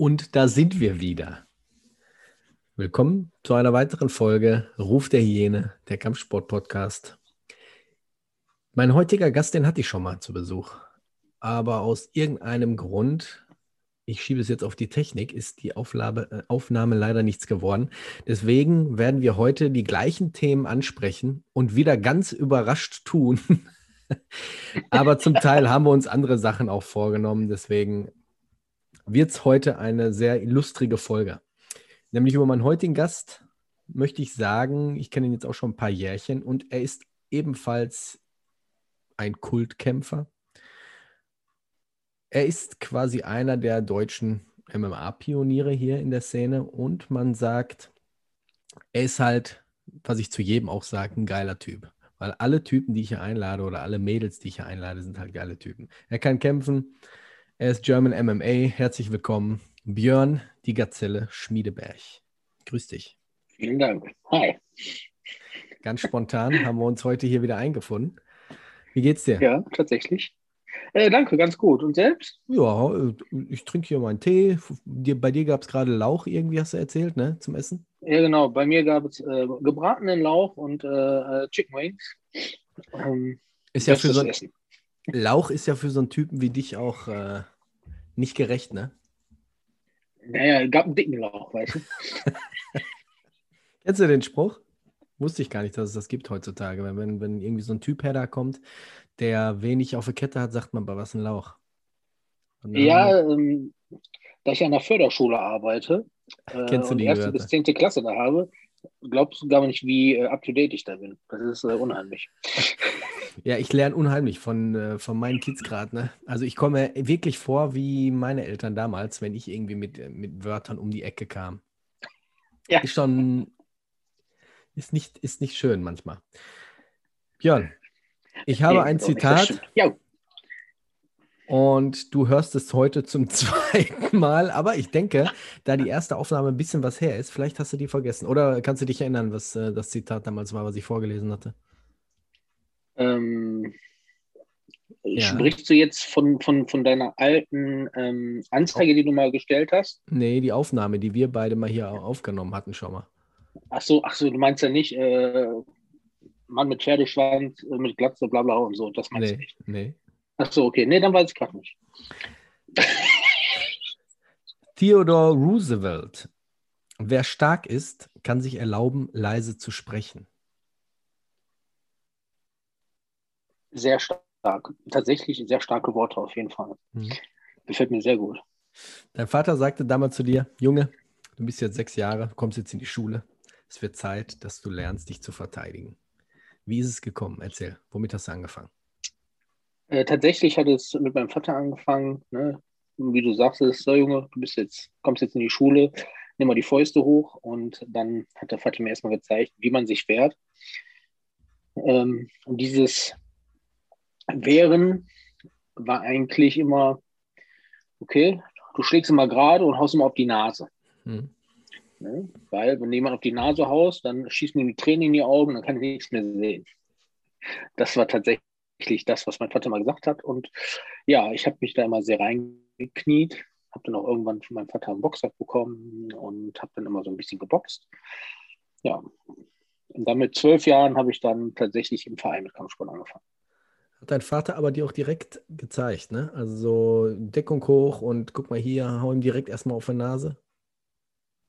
Und da sind wir wieder. Willkommen zu einer weiteren Folge Ruf der Hyäne, der Kampfsport-Podcast. Mein heutiger Gast, den hatte ich schon mal zu Besuch. Aber aus irgendeinem Grund, ich schiebe es jetzt auf die Technik, ist die Auflage, äh, Aufnahme leider nichts geworden. Deswegen werden wir heute die gleichen Themen ansprechen und wieder ganz überrascht tun. Aber zum Teil haben wir uns andere Sachen auch vorgenommen. Deswegen wird es heute eine sehr illustrige Folge. Nämlich über meinen heutigen Gast möchte ich sagen, ich kenne ihn jetzt auch schon ein paar Jährchen und er ist ebenfalls ein Kultkämpfer. Er ist quasi einer der deutschen MMA-Pioniere hier in der Szene und man sagt, er ist halt, was ich zu jedem auch sage, ein geiler Typ. Weil alle Typen, die ich hier einlade oder alle Mädels, die ich hier einlade, sind halt geile Typen. Er kann kämpfen, er ist German MMA. Herzlich willkommen, Björn, die Gazelle Schmiedeberg. Grüß dich. Vielen Dank. Hi. Ganz spontan haben wir uns heute hier wieder eingefunden. Wie geht's dir? Ja, tatsächlich. Äh, danke, ganz gut. Und selbst? Ja, äh, ich trinke hier meinen Tee. Bei dir gab es gerade Lauch, irgendwie hast du erzählt, ne? Zum Essen? Ja, genau. Bei mir gab es äh, gebratenen Lauch und äh, äh Chicken Wings. Ähm, ist ja für so ein, Lauch ist ja für so einen Typen wie dich auch äh, nicht gerecht, ne? Naja, gab einen dicken Lauch, weißt du. Kennst du den Spruch? Wusste ich gar nicht, dass es das gibt heutzutage. Wenn, wenn irgendwie so ein Typ her da kommt, der wenig auf der Kette hat, sagt man, was ein Lauch. Ja, ähm, da ich an der Förderschule arbeite äh, Kennst du die und erste bis zehnte Klasse da habe, glaubst du gar nicht, wie äh, up to date ich da bin. Das ist äh, unheimlich. Ja, ich lerne unheimlich von, äh, von meinen Kids gerade. Ne? Also ich komme wirklich vor wie meine Eltern damals, wenn ich irgendwie mit, äh, mit Wörtern um die Ecke kam. Ja. Ist schon, ist nicht, ist nicht schön manchmal. Björn, ich habe ein Zitat. Ja. Und du hörst es heute zum zweiten Mal, aber ich denke, da die erste Aufnahme ein bisschen was her ist, vielleicht hast du die vergessen. Oder kannst du dich erinnern, was äh, das Zitat damals war, was ich vorgelesen hatte? Ähm, ja. Sprichst du jetzt von, von, von deiner alten ähm, Anzeige, die du mal gestellt hast? Nee, die Aufnahme, die wir beide mal hier aufgenommen hatten, schon mal. Ach so, ach so du meinst ja nicht äh, Mann mit Pferdeschwanz, äh, mit Glatze, bla bla und so, das meinst nee, du nicht? Nee. Ach so, okay, nee, dann weiß ich gerade nicht. Theodore Roosevelt. Wer stark ist, kann sich erlauben, leise zu sprechen. Sehr stark. Tatsächlich sehr starke Worte auf jeden Fall. Mhm. Gefällt mir sehr gut. Dein Vater sagte damals zu dir, Junge, du bist jetzt sechs Jahre, kommst jetzt in die Schule. Es wird Zeit, dass du lernst, dich zu verteidigen. Wie ist es gekommen? Erzähl, womit hast du angefangen? Äh, tatsächlich hat es mit meinem Vater angefangen. Ne? Wie du sagst, so Junge, du bist jetzt, kommst jetzt in die Schule, nimm mal die Fäuste hoch und dann hat der Vater mir erstmal gezeigt, wie man sich wehrt. Ähm, und dieses Wehren war eigentlich immer, okay, du schlägst immer gerade und haust immer auf die Nase. Mhm. Ne? Weil, wenn jemand auf die Nase haust, dann schießt mir die Tränen in die Augen, dann kann ich nichts mehr sehen. Das war tatsächlich das, was mein Vater mal gesagt hat. Und ja, ich habe mich da immer sehr reingekniet, habe dann auch irgendwann von meinem Vater einen Boxsack bekommen und habe dann immer so ein bisschen geboxt. Ja, und dann mit zwölf Jahren habe ich dann tatsächlich im Verein mit Kampfsport angefangen. Hat dein Vater aber dir auch direkt gezeigt, ne? Also so Deckung hoch und guck mal hier, hau ihm direkt erstmal auf die Nase.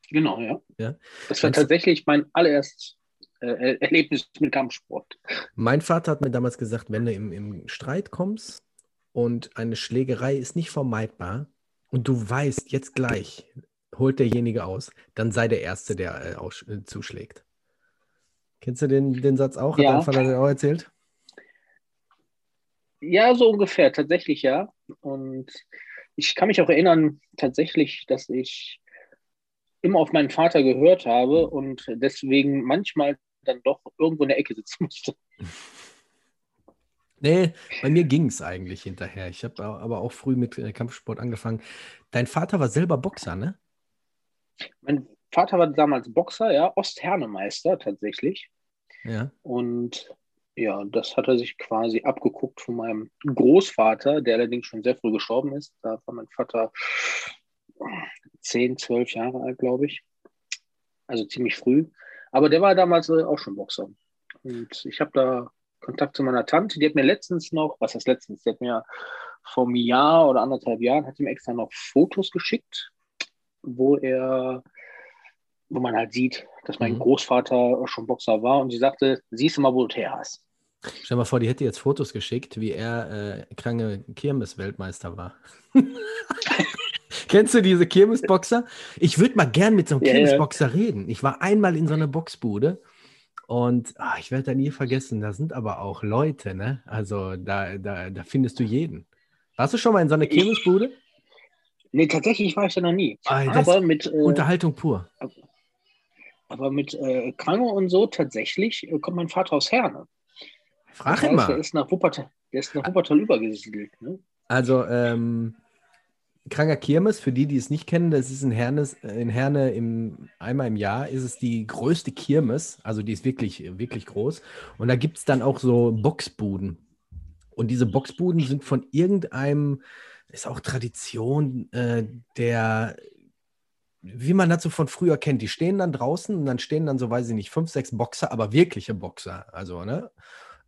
Genau, ja. ja? Das war tatsächlich mein allererstes äh, Erlebnis mit Kampfsport. Mein Vater hat mir damals gesagt, wenn du im, im Streit kommst und eine Schlägerei ist nicht vermeidbar und du weißt jetzt gleich, holt derjenige aus, dann sei der Erste, der äh, aus, äh, zuschlägt. Kennst du den, den Satz auch? Hat Ja. dein Vater den auch erzählt? Ja, so ungefähr, tatsächlich ja. Und ich kann mich auch erinnern, tatsächlich, dass ich immer auf meinen Vater gehört habe und deswegen manchmal dann doch irgendwo in der Ecke sitzen musste. Nee, bei mir ging es eigentlich hinterher. Ich habe aber auch früh mit äh, Kampfsport angefangen. Dein Vater war selber Boxer, ne? Mein Vater war damals Boxer, ja, Osthernemeister tatsächlich. Ja. Und ja, das hat er sich quasi abgeguckt von meinem Großvater, der allerdings schon sehr früh gestorben ist. Da war mein Vater 10, 12 Jahre alt, glaube ich. Also ziemlich früh. Aber der war damals äh, auch schon Boxer. Und ich habe da Kontakt zu meiner Tante. Die hat mir letztens noch, was heißt letztens? Die hat mir vor einem Jahr oder anderthalb Jahren, hat ihm extra noch Fotos geschickt, wo er, wo man halt sieht, dass mein Mhm. Großvater schon Boxer war. Und sie sagte, siehst du mal, wo du her hast. Stell dir mal vor, die hätte jetzt Fotos geschickt, wie er äh, kranke Kirmes-Weltmeister war. Kennst du diese Kirmesboxer? Ich würde mal gern mit so einem ja. Kirmesboxer reden. Ich war einmal in so einer Boxbude und ah, ich werde da nie vergessen, da sind aber auch Leute, ne? Also da, da, da findest du jeden. Warst du schon mal in so einer Kirmesbude? Nee, tatsächlich war ich da noch nie. Ah, aber mit, äh, Unterhaltung pur. aber mit äh, Kranke und so tatsächlich äh, kommt mein Vater aus Herne. Frag ihn heißt, Der mal. ist nach Wuppertal, der ist nach Wuppertal übergesiedelt. Ne? Also, ähm, Kranker Kirmes, für die, die es nicht kennen, das ist in, Hernes, in Herne im, einmal im Jahr, ist es die größte Kirmes, also die ist wirklich, wirklich groß. Und da gibt es dann auch so Boxbuden. Und diese Boxbuden sind von irgendeinem, ist auch Tradition, äh, der, wie man das so von früher kennt, die stehen dann draußen und dann stehen dann so, weiß ich nicht, fünf, sechs Boxer, aber wirkliche Boxer, also, ne?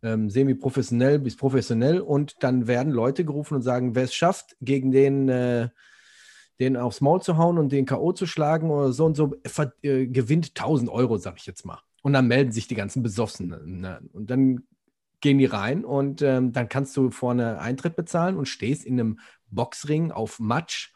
Ähm, semi-professionell bis professionell und dann werden Leute gerufen und sagen, wer es schafft, gegen den, äh, den aufs Maul zu hauen und den K.O. zu schlagen oder so und so, äh, gewinnt 1000 Euro, sag ich jetzt mal. Und dann melden sich die ganzen Besoffenen. Ne? Und dann gehen die rein und ähm, dann kannst du vorne Eintritt bezahlen und stehst in einem Boxring auf Matsch.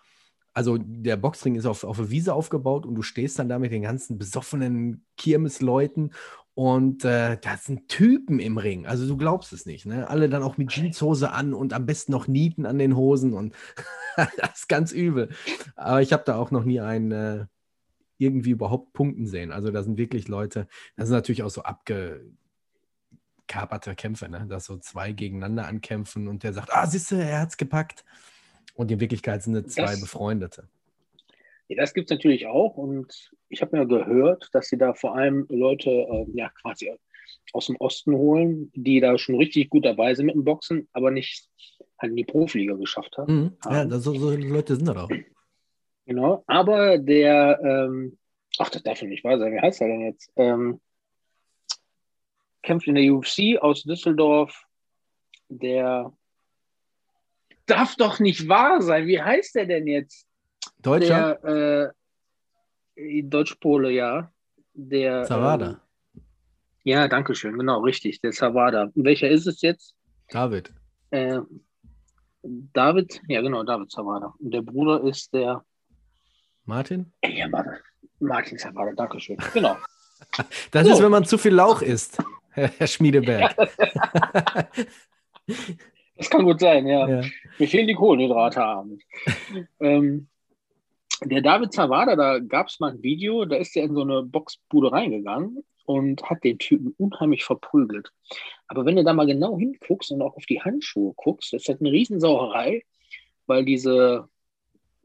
Also der Boxring ist auf, auf eine Wiese aufgebaut und du stehst dann da mit den ganzen besoffenen Kirmesleuten und äh, da sind Typen im Ring. Also du glaubst es nicht. Ne? Alle dann auch mit Jeanshose an und am besten noch Nieten an den Hosen. Und das ist ganz übel. Aber ich habe da auch noch nie einen äh, irgendwie überhaupt punkten sehen. Also da sind wirklich Leute, das sind natürlich auch so abgekaperte Kämpfe, ne? dass so zwei gegeneinander ankämpfen und der sagt, ah, siehst du, er hat's gepackt. Und in Wirklichkeit sind es zwei Das- Befreundete. Ja, das gibt es natürlich auch. Und ich habe mir gehört, dass sie da vor allem Leute äh, ja, quasi aus dem Osten holen, die da schon richtig gut dabei sind mit dem Boxen, aber nicht halt in die Profiliga geschafft haben. Mhm. Ja, das, so, so Leute sind das auch. Genau. Aber der, ähm, ach, das darf ja nicht wahr sein. Wie heißt er denn jetzt? Ähm, kämpft in der UFC aus Düsseldorf. Der darf doch nicht wahr sein. Wie heißt der denn jetzt? Deutscher? Der äh, Deutschpole, ja. Der Zawada. Ähm, ja, danke schön. Genau, richtig. Der Zawada. Welcher ist es jetzt? David. Äh, David, ja genau, David Zawada. Und der Bruder ist der Martin? ja, warte. Martin Zawada, danke schön. Genau. Das So. ist, wenn man zu viel Lauch isst, Herr Herr Schmiedeberg. Das kann gut sein, ja. Ja. Mir fehlen die Kohlenhydrate abends. ähm, der David Zawada, da gab es mal ein Video, da ist er in so eine Boxbude reingegangen und hat den Typen unheimlich verprügelt. Aber wenn du da mal genau hinguckst und auch auf die Handschuhe guckst, das ist halt eine Riesensauerei, weil diese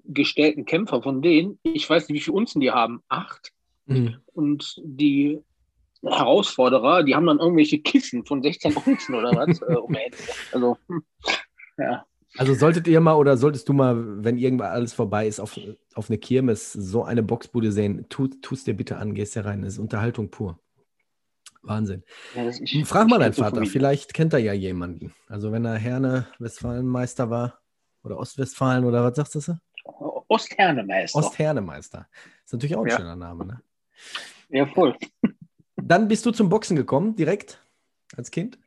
gestellten Kämpfer von denen, ich weiß nicht, wie viele Unzen die haben, acht. Mhm. Und die Herausforderer, die haben dann irgendwelche Kissen von 16 Unzen oder was. äh, also, hm, ja. Also solltet ihr mal oder solltest du mal, wenn irgendwann alles vorbei ist, auf, auf eine Kirmes so eine Boxbude sehen, tu es dir bitte an, gehst da rein. Das ist Unterhaltung pur. Wahnsinn. Ja, das- ich- Frag ich mal deinen Vater, vielleicht kennt er ja jemanden. Also wenn er Herne Westfalenmeister war oder Ostwestfalen oder was sagst du? Osthernemeister. Osthernemeister. Ist natürlich auch ein Ja. schöner Name, ne? ja, voll. Dann bist du zum Boxen gekommen, direkt als Kind?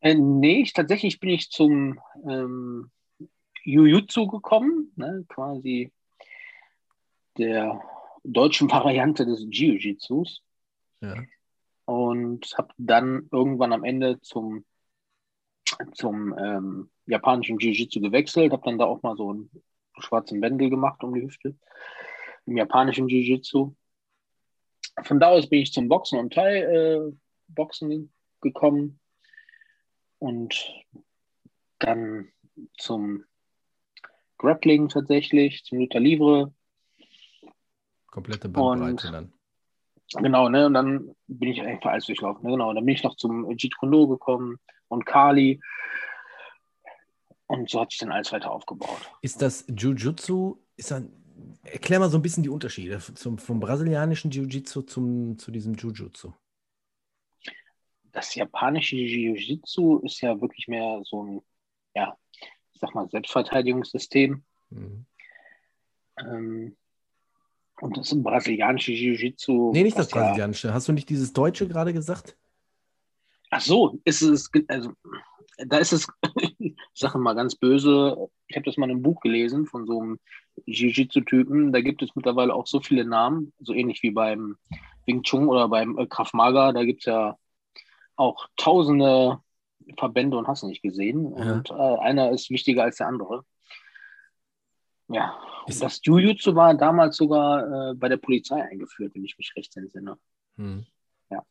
Äh, nee, ich, tatsächlich bin ich zum ähm, Jujutsu gekommen, ne, quasi der deutschen Variante des Jiu-Jitsus. Ja. Und habe dann irgendwann am Ende zum, zum ähm, japanischen Jiu-Jitsu gewechselt, habe dann da auch mal so einen schwarzen Bändel gemacht um die Hüfte im japanischen Jiu-Jitsu. Von da aus bin ich zum Boxen und Thai-Boxen äh, gekommen und dann zum Grappling tatsächlich, zum Luther Livre. Komplette Bandbreite Und- dann. Genau, ne? Und dann bin ich einfach alles durchlaufen. Ne? Genau, dann bin ich noch zum Jeet Kune Do gekommen und Kali. Und so hat sich dann alles weiter aufgebaut. Ist das Jiu-Jitsu, ist dann, erklär mal so ein bisschen die Unterschiede zum, vom brasilianischen Jiu-Jitsu zum, zu diesem Jiu-Jitsu. Das japanische Jiu-Jitsu ist ja wirklich mehr so ein, ja, ich sag mal, Selbstverteidigungssystem. Mhm. Ähm, und das brasilianische Jiu-Jitsu. Nee, nicht das ja- brasilianische. Hast du nicht dieses Deutsche gerade gesagt? Ach so, ist es, also da ist es, ich sage mal ganz böse, ich habe das mal in einem Buch gelesen von so einem Jiu-Jitsu-Typen, da gibt es mittlerweile auch so viele Namen, so ähnlich wie beim Wing Chun oder beim äh, Krav Maga, da gibt es ja auch tausende Verbände und hast nicht gesehen Ja. und äh, einer ist wichtiger als der andere. Ja, Ist- das Jiu-Jitsu war damals sogar äh, bei der Polizei eingeführt, wenn ich mich recht entsinne. Hm. Ja.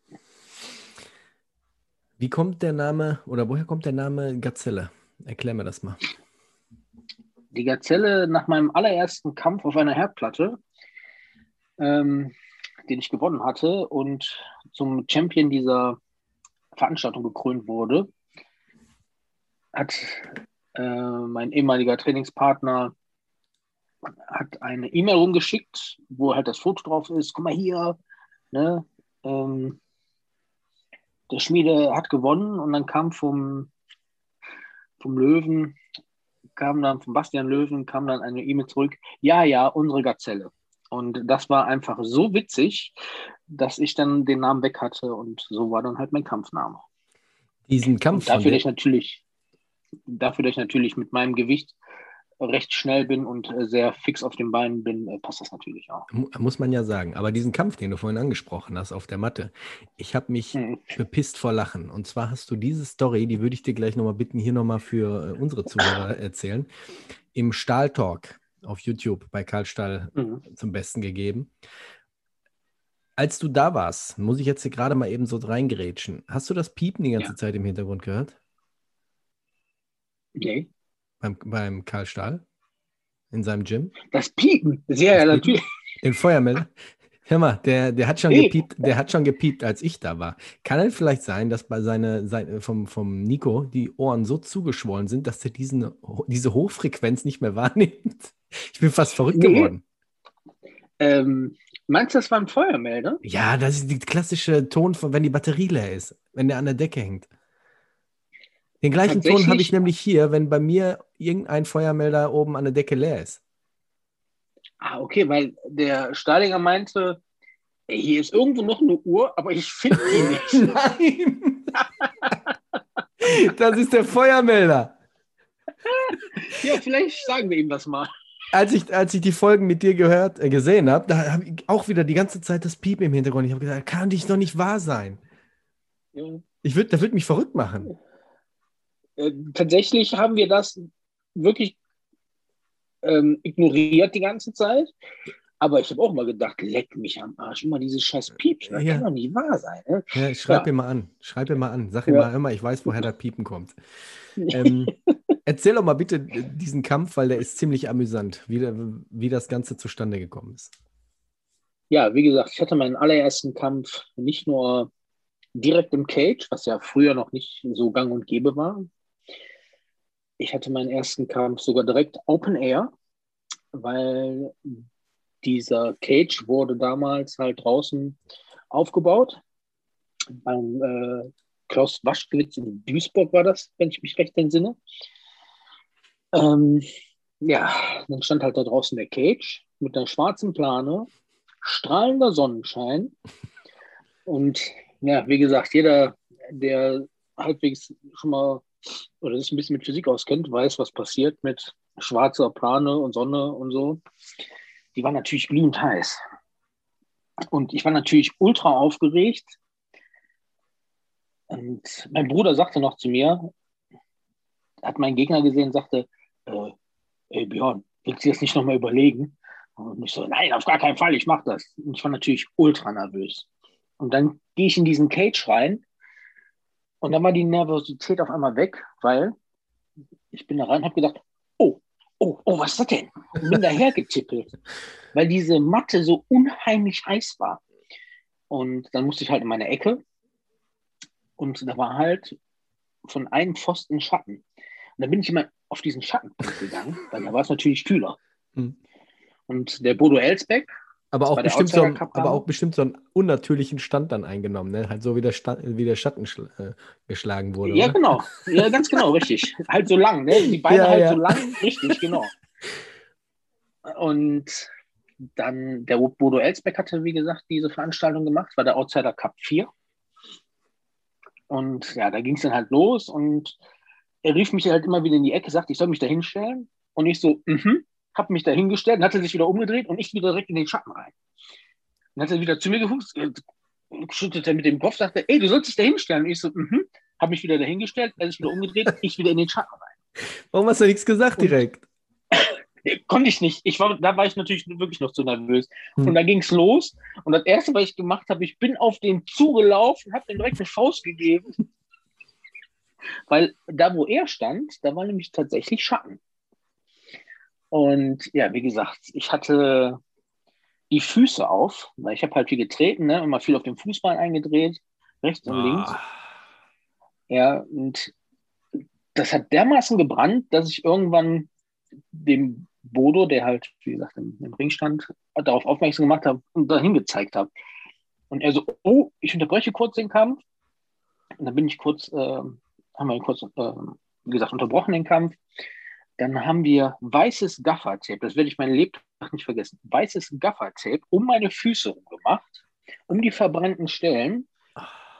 Wie kommt der Name oder woher kommt der Name Gazelle? Erklär mir das mal. die Gazelle nach meinem allerersten Kampf auf einer Herdplatte, ähm, den ich gewonnen hatte und zum Champion dieser Veranstaltung gekrönt wurde, hat äh, mein ehemaliger Trainingspartner hat eine E-Mail rumgeschickt, wo halt das Foto drauf ist. Guck mal hier, ne? Ähm, der Schmiede hat gewonnen und dann kam vom, vom Löwen kam dann von Bastian Löwen, kam dann eine E-Mail zurück, ja, ja, unsere Gazelle. Und das war einfach so witzig, dass ich dann den Namen weg hatte und so war dann halt mein Kampfname. Diesen Und Kampf von dafür, ich natürlich, dafür, dass ich natürlich mit meinem Gewicht recht schnell bin und äh, sehr fix auf den Beinen bin, äh, passt das natürlich auch. mu- muss man ja sagen, aber diesen Kampf, den du vorhin angesprochen hast auf der Matte, ich habe mich Mhm. bepisst vor Lachen. Und zwar hast du diese Story, die würde ich dir gleich nochmal bitten, hier nochmal für äh, unsere Zuhörer erzählen, im Stahltalk auf YouTube bei Karl Stahl Mhm. zum Besten gegeben. Als du da warst, muss ich jetzt hier gerade mal eben so reingerätschen. Hast du das Piepen die ganze Ja. Zeit im Hintergrund gehört? Okay. Beim, beim Karl Stahl? In seinem Gym? Das Piepen, sehr ja, Das natürlich. Den Feuermelder? Hör mal, der, der hat schon Nee. gepiept, der hat schon gepiept, als ich da war. Kann es vielleicht sein, dass bei seine, seine, vom, vom Nico die Ohren so zugeschwollen sind, dass er diesen, diese Hochfrequenz nicht mehr wahrnimmt? Ich bin fast verrückt Nee. geworden. Ähm, meinst du, das war ein Feuermelder? Ja, das ist die klassische Ton, von, wenn die Batterie leer ist, wenn der an der Decke hängt. Den gleichen Ton habe ich nämlich hier, wenn bei mir irgendein Feuermelder oben an der Decke leer ist. Ah, okay, weil der Stahlinger meinte, ey, hier ist irgendwo noch eine Uhr, aber ich finde die nicht. Nein! das ist der Feuermelder. ja, vielleicht sagen wir ihm das mal. Als ich, als ich die Folgen mit dir gehört, äh, gesehen habe, da habe ich auch wieder die ganze Zeit das Piepen im Hintergrund. Ich habe gesagt, kann dich doch nicht wahr sein. Ja. Ich würd, das wird mich verrückt machen. Äh, tatsächlich haben wir das wirklich ähm, ignoriert die ganze Zeit. Aber ich habe auch mal gedacht, leck mich am Arsch, immer dieses scheiß Piepsen. Das Ja. kann doch nicht wahr sein. Ne? Ja, schreib Ja. ihm mal an. Schreib ihm mal an. Sag ihm Ja. mal immer, ich weiß, woher das Piepen kommt. Ähm, erzähl doch mal bitte diesen Kampf, weil der ist ziemlich amüsant, wie, der, wie das Ganze zustande gekommen ist. Ja, wie gesagt, ich hatte meinen allerersten Kampf nicht nur direkt im Cage, was ja früher noch nicht so gang und gäbe war. Ich hatte meinen ersten Kampf sogar direkt Open Air, weil dieser Cage wurde damals halt draußen aufgebaut. Beim äh, Klaus Waschkewitz in Duisburg war das, wenn ich mich recht entsinne. Ähm, ja, dann stand halt da draußen der Cage mit einer schwarzen Plane, strahlender Sonnenschein. Und ja, wie gesagt, jeder, der halbwegs schon mal oder sich ein bisschen mit Physik auskennt, weiß, was passiert mit schwarzer Plane und Sonne und so. Die war natürlich glühend heiß. Und ich war natürlich ultra aufgeregt. Und mein Bruder sagte noch zu mir, hat meinen Gegner gesehen sagte, äh, ey Björn, willst du das nicht nochmal überlegen? Und ich so, nein, auf gar keinen Fall, ich mache das. Und ich war natürlich ultra nervös. Und dann gehe ich in diesen Cage rein und dann war die Nervosität auf einmal weg, weil ich bin da rein und habe gedacht, oh, oh, oh, was ist das denn? Und bin daher getippelt, weil diese Matte so unheimlich heiß war. Und dann musste ich halt in meine Ecke und da war halt von einem Pfosten Schatten. Und dann bin ich immer auf diesen Schatten gegangen, weil da war es natürlich kühler. Hm. Und der Bodo Elsbeck, aber auch, bestimmt so einen, aber auch bestimmt so einen unnatürlichen Stand dann eingenommen, ne? Halt so wie der, Sta wie der Schatten äh, geschlagen wurde. Ja, oder? genau. Ja, ganz genau, richtig. Halt so lang, ne? Die Beine ja, halt ja. so lang, richtig, genau. Und dann der Bodo Elsbeck hatte, wie gesagt, diese Veranstaltung gemacht, war der Outsider Cup 4. Und ja, da ging es dann halt los und er rief mich halt immer wieder in die Ecke, sagte, ich soll mich da hinstellen. Und ich so, mhm habe mich da hingestellt, dann hat er sich wieder umgedreht und ich wieder direkt in den Schatten rein. Dann hat er wieder zu mir gefuchst, schüttelte mit dem Kopf, sagte, ey, du sollst dich da hinstellen. Und ich so, mhm, habe mich wieder dahingestellt, er ist wieder umgedreht, ich wieder in den Schatten rein. Warum hast du nichts gesagt und, direkt? Konnte ich nicht. Ich war, da war ich natürlich wirklich noch zu nervös. Hm. Und dann ging es los. Und das Erste, was ich gemacht habe, ich bin auf den zugelaufen, habe ihm direkt eine Faust gegeben. Weil da, wo er stand, da war nämlich tatsächlich Schatten. Und ja, wie gesagt, ich hatte die Füße auf, weil ich habe halt viel getreten, ne, immer viel auf dem Fußball eingedreht, rechts und ah. links. Ja, und das hat dermaßen gebrannt, dass ich irgendwann dem Bodo, der halt, wie gesagt, im, im Ring stand, darauf aufmerksam gemacht habe und dahin gezeigt habe. Und er so, oh, ich unterbreche kurz den Kampf. Und dann bin ich kurz, äh, haben wir kurz, äh, wie gesagt, unterbrochen den Kampf. Dann haben wir weißes Gaffertape, das werde ich mein Lebtag nicht vergessen, weißes Gaffertape um meine Füße gemacht, um die verbrannten Stellen.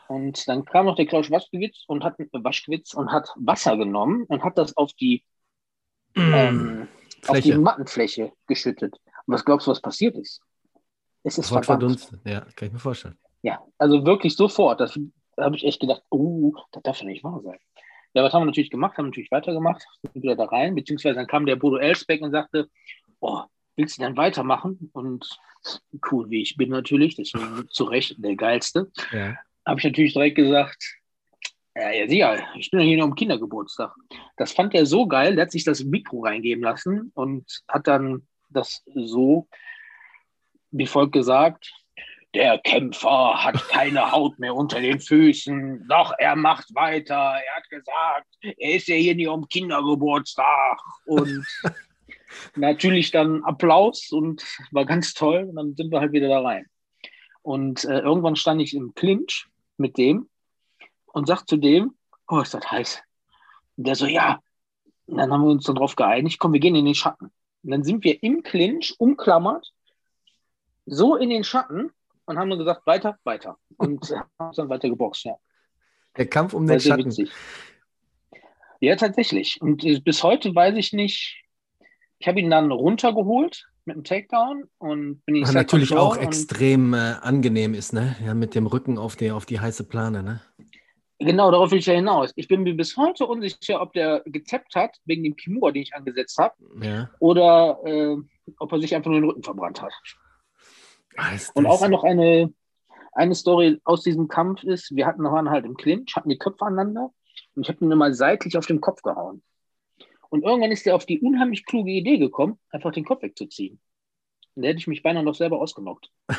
Und dann kam noch der Klaus Waschkewitz und hat, Waschkewitz und hat Wasser genommen und hat das auf die, mm, ähm, auf die Mattenfläche geschüttet. Und was glaubst du, was passiert ist? Es ist sofort verdunstet. Ja, kann ich mir vorstellen. Ja, also wirklich sofort. Das, da habe ich echt gedacht, oh, das darf ja nicht wahr sein. Ja, was haben wir natürlich gemacht? Haben natürlich weitergemacht, sind wieder da rein, beziehungsweise dann kam der Bodo Elsbeck und sagte, oh, willst du denn weitermachen? Und cool, wie ich bin natürlich, deswegen zu Recht der Geilste, ja. habe ich natürlich direkt gesagt, ja, ja, sicher, ich bin ja hier nur am Kindergeburtstag. Das fand er so geil, der hat sich das Mikro reingeben lassen und hat dann das so wie folgt gesagt, der Kämpfer hat keine Haut mehr unter den Füßen, doch er macht weiter. Er hat gesagt, er ist ja hier nicht um Kindergeburtstag. Und natürlich dann Applaus und war ganz toll. Und dann sind wir halt wieder da rein. Und äh, irgendwann stand ich im Clinch mit dem und sagte zu dem, oh, ist das heiß. Und der so, ja. Und dann haben wir uns dann darauf geeinigt, komm, wir gehen in den Schatten. Und dann sind wir im Clinch umklammert, so in den Schatten und haben nur gesagt, weiter, weiter. Und haben dann weiter geboxt, ja. Der Kampf um den Schatten. Witzig. Ja, tatsächlich. Und bis heute weiß ich nicht, ich habe ihn dann runtergeholt mit dem Takedown und bin ich Was natürlich auch extrem äh, angenehm ist, ne? Ja, mit dem Rücken auf die, auf die heiße Plane, ne? Genau, darauf will ich ja hinaus. Ich bin mir bis heute unsicher, ob der gezappt hat, wegen dem Kimura, den ich angesetzt habe, ja. oder äh, ob er sich einfach nur den Rücken verbrannt hat. Und auch noch eine, eine Story aus diesem Kampf ist, wir hatten waren halt im Clinch, hatten die Köpfe aneinander und ich habe ihn immer seitlich auf den Kopf gehauen. Und irgendwann ist er auf die unheimlich kluge Idee gekommen, einfach den Kopf wegzuziehen. Und da hätte ich mich beinahe noch selber ausgenockt. da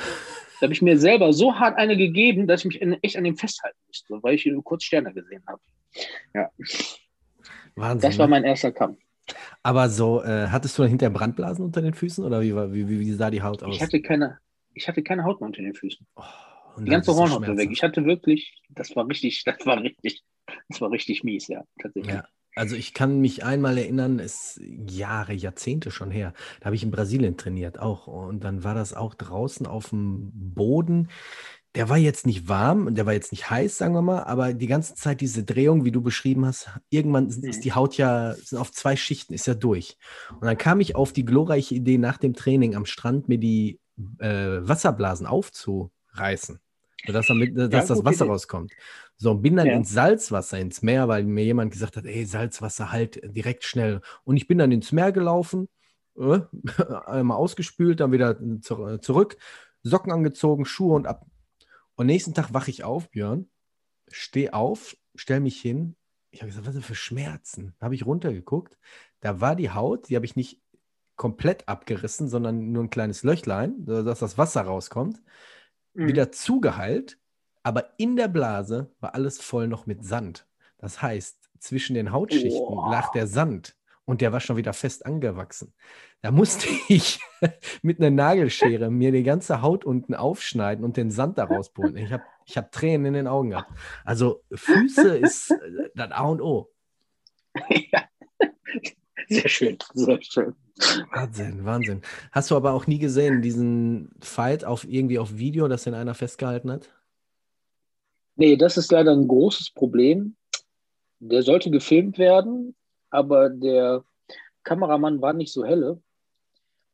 habe ich mir selber so hart eine gegeben, dass ich mich echt an dem festhalten musste, weil ich kurz Sterne gesehen habe. Ja. Wahnsinn. Das war ne? mein erster Kampf. Aber so, äh, hattest du dann hinterher Brandblasen unter den Füßen oder wie, wie, wie, sah die Haut aus? Ich hatte keine, ich hatte keine Haut mehr unter den Füßen. Oh, die ganze Hornhaut war weg. Ich hatte wirklich, das war richtig, das war richtig, das war richtig mies, ja, tatsächlich. Ja. Also ich kann mich einmal erinnern, ist Jahre, Jahrzehnte schon her. Da habe ich in Brasilien trainiert auch. Und dann war das auch draußen auf dem Boden. Der war jetzt nicht warm, der war jetzt nicht heiß, sagen wir mal, aber die ganze Zeit diese Drehung, wie du beschrieben hast, irgendwann ist mhm. die Haut ja auf zwei Schichten, ist ja durch. Und dann kam ich auf die glorreiche Idee nach dem Training am Strand, mir die äh, Wasserblasen aufzureißen, sodass, damit, dass Ja, das Wasser Idee. rauskommt. So, und bin dann Ja. ins Salzwasser, ins Meer, weil mir jemand gesagt hat, ey, Salzwasser halt direkt schnell. Und ich bin dann ins Meer gelaufen, äh, einmal ausgespült, dann wieder zu, zurück, Socken angezogen, Schuhe und ab. Und nächsten Tag wache ich auf, Björn, steh auf, stell mich hin. Ich habe gesagt, was sind für Schmerzen? Habe ich runtergeguckt. Da war die Haut, die habe ich nicht komplett abgerissen, sondern nur ein kleines Löchlein, dass das Wasser rauskommt, Mhm. wieder zugeheilt, aber in der Blase war alles voll noch mit Sand. Das heißt, zwischen den Hautschichten Boah. lag der Sand und der war schon wieder fest angewachsen. Da musste ich mit einer Nagelschere mir die ganze Haut unten aufschneiden und den Sand da rauspulen. Ich habe ich hab Tränen in den Augen gehabt. Also Füße ist äh, das A und O. ja. Sehr schön, sehr schön. Wahnsinn, Wahnsinn. Hast du aber auch nie gesehen, diesen Fight auf irgendwie auf Video, dass den einer festgehalten hat? Nee, das ist leider ein großes Problem. Der sollte gefilmt werden, aber der Kameramann war nicht so helle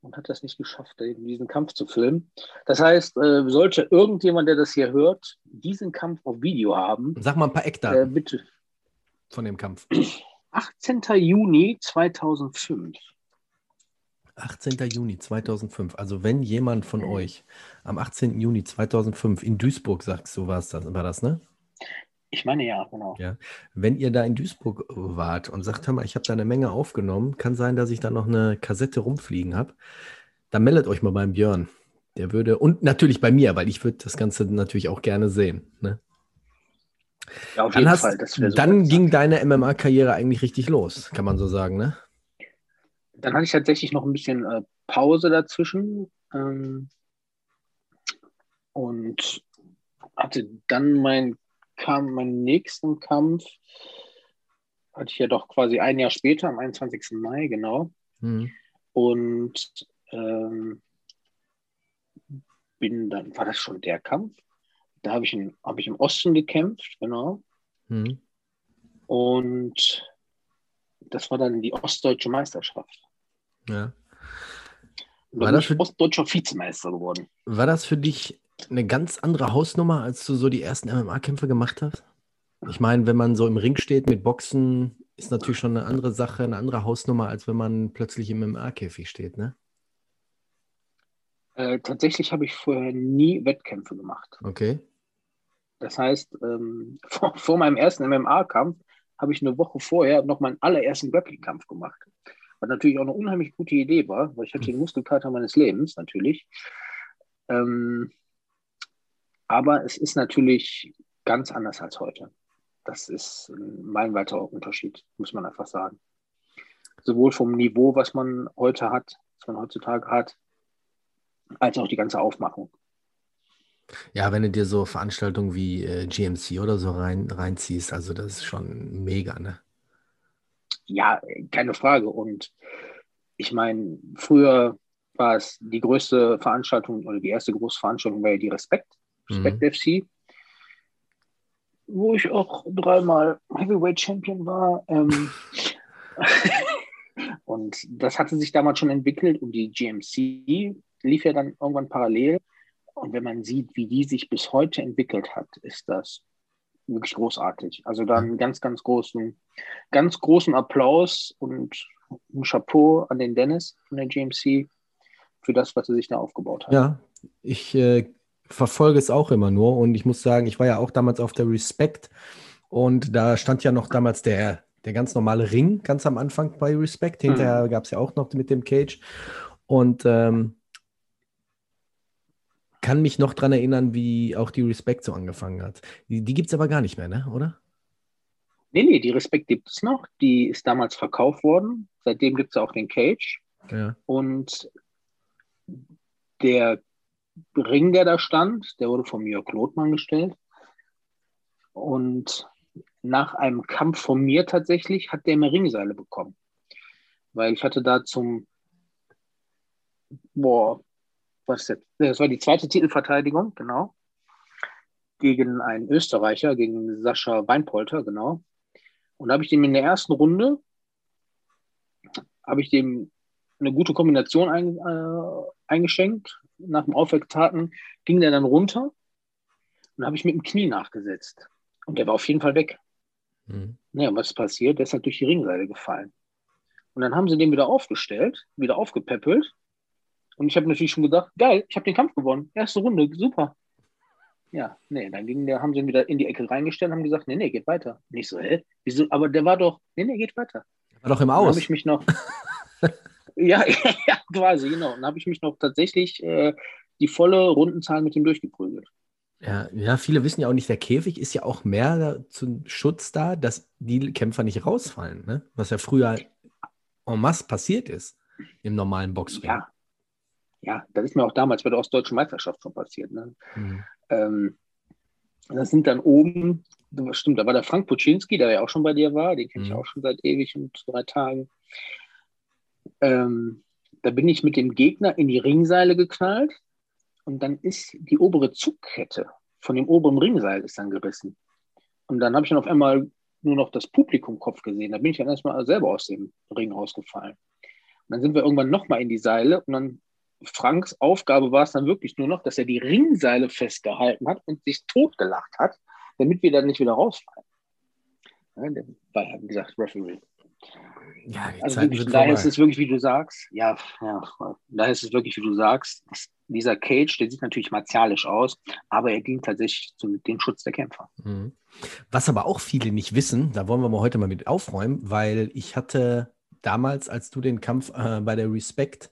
und hat das nicht geschafft, diesen Kampf zu filmen. Das heißt, äh, sollte irgendjemand, der das hier hört, diesen Kampf auf Video haben, Sag mal ein paar äh, Eckdaten bitte. von dem Kampf. 18. Juni 2005. 18. Juni 2005. Also wenn jemand von euch am 18. Juni 2005 in Duisburg, sagst du, war's das, war das, ne? Ich meine ja, genau. Ja. Wenn ihr da in Duisburg wart und sagt, hör mal, ich habe da eine Menge aufgenommen, kann sein, dass ich da noch eine Kassette rumfliegen habe, dann meldet euch mal beim Björn. Der würde, und natürlich bei mir, weil ich würde das Ganze natürlich auch gerne sehen. Ne? Ja, auf Dann, jeden hast, Fall. Dann ging deine MMA-Karriere eigentlich richtig los, kann man so sagen, ne? Dann hatte ich tatsächlich noch ein bisschen äh, Pause dazwischen ähm, und hatte dann mein, kam, meinen nächsten Kampf, hatte ich ja doch quasi ein Jahr später, am 21. Mai, genau. Mhm. Und ähm, bin dann, war das schon der Kampf? Da habe ich, in- hab ich im Osten gekämpft, genau. Mhm. Und das war dann die Ostdeutsche Meisterschaft. Ja. War bin das für- ostdeutscher Vizemeister geworden. War das für dich eine ganz andere Hausnummer, als du so die ersten MMA-Kämpfe gemacht hast? Ich meine, wenn man so im Ring steht mit Boxen, ist natürlich schon eine andere Sache, eine andere Hausnummer, als wenn man plötzlich im MMA-Käfig steht, ne? Äh, tatsächlich habe ich vorher nie Wettkämpfe gemacht. Okay. Das heißt, ähm, vor, vor meinem ersten MMA-Kampf habe ich eine Woche vorher noch meinen allerersten Grappling-Kampf gemacht. Was natürlich auch eine unheimlich gute Idee war, weil ich hatte den Muskelkater meines Lebens natürlich. Ähm, aber es ist natürlich ganz anders als heute. Das ist ein meilenweiter Unterschied, muss man einfach sagen. Sowohl vom Niveau, was man heute hat, was man heutzutage hat, als auch die ganze Aufmachung. Ja, wenn du dir so Veranstaltungen wie äh, GMC oder so rein, reinziehst, also das ist schon mega, ne? Ja, keine Frage. Und ich meine, früher war es die größte Veranstaltung oder die erste große Veranstaltung war ja die Respekt, Respekt FC, wo ich auch dreimal Heavyweight Champion war. Ähm, und das hatte sich damals schon entwickelt und die GMC lief ja dann irgendwann parallel. Und wenn man sieht, wie die sich bis heute entwickelt hat, ist das wirklich großartig. Also dann ganz, ganz großen, ganz großen Applaus und ein Chapeau an den Dennis von der GMC für das, was er sich da aufgebaut hat. Ja, ich äh, verfolge es auch immer nur und ich muss sagen, ich war ja auch damals auf der Respect und da stand ja noch damals der, der ganz normale Ring ganz am Anfang bei Respect. Hinterher gab es ja auch noch mit dem Cage und ähm, kann mich noch dran erinnern, wie auch die Respect so angefangen hat. Die, die gibt es aber gar nicht mehr, ne? oder? Nee, nee, die Respekt gibt es noch. Die ist damals verkauft worden. Seitdem gibt es auch den Cage. Ja. Und der Ring, der da stand, der wurde von Jörg Lothmann gestellt. Und nach einem Kampf von mir tatsächlich hat der mir Ringseile bekommen. Weil ich hatte da zum, boah, was das? Das war die zweite Titelverteidigung, genau. Gegen einen Österreicher, gegen Sascha Weinpolter, genau. Und da habe ich dem in der ersten Runde, habe ich dem eine gute Kombination ein, äh, eingeschenkt, nach dem Aufwärtstaten ging der dann runter und habe ich mit dem Knie nachgesetzt. Und der war auf jeden Fall weg. Mhm. Naja, was ist passiert? Der ist halt durch die Ringseile gefallen. Und dann haben sie den wieder aufgestellt, wieder aufgepäppelt. Und ich habe natürlich schon gedacht, geil, ich habe den Kampf gewonnen. Erste Runde, super. Ja, nee, dann ging der, haben sie ihn wieder in die Ecke reingestellt und haben gesagt, nee, nee, geht weiter. Nicht so, hä? Wieso? Aber der war doch, nee, nee, geht weiter. War doch im Aus. Dann habe ich mich noch, ja, ja, quasi, genau. Dann habe ich mich noch tatsächlich äh, die volle Rundenzahl mit ihm durchgeprügelt. Ja, ja, viele wissen ja auch nicht, der Käfig ist ja auch mehr zum Schutz da, dass die Kämpfer nicht rausfallen, ne? was ja früher en masse passiert ist im normalen Boxring. Ja, ja das ist mir auch damals bei der Ostdeutschen Meisterschaft schon passiert. Ne? Mhm. Ähm, das sind dann oben, stimmt, da war der Frank Puczynski, der ja auch schon bei dir war, den kenne ich mhm. auch schon seit ewig und drei Tagen. Ähm, da bin ich mit dem Gegner in die Ringseile geknallt und dann ist die obere Zugkette von dem oberen Ringseil ist dann gerissen. Und dann habe ich dann auf einmal nur noch das Publikumkopf gesehen. Da bin ich dann erstmal selber aus dem Ring rausgefallen. Und dann sind wir irgendwann nochmal in die Seile und dann Franks Aufgabe war es dann wirklich nur noch, dass er die Ringseile festgehalten hat und sich totgelacht hat, damit wir dann nicht wieder rausfallen. Ja, der war, wie gesagt, Referee. Ja, also wirklich, daher ist es wirklich, wie du sagst, ja, ja, daher ist es wirklich, wie du sagst, dieser Cage, der sieht natürlich martialisch aus, aber er dient tatsächlich zum den Schutz der Kämpfer. Mhm. Was aber auch viele nicht wissen, da wollen wir mal heute mal mit aufräumen, weil ich hatte damals, als du den Kampf äh, bei der Respect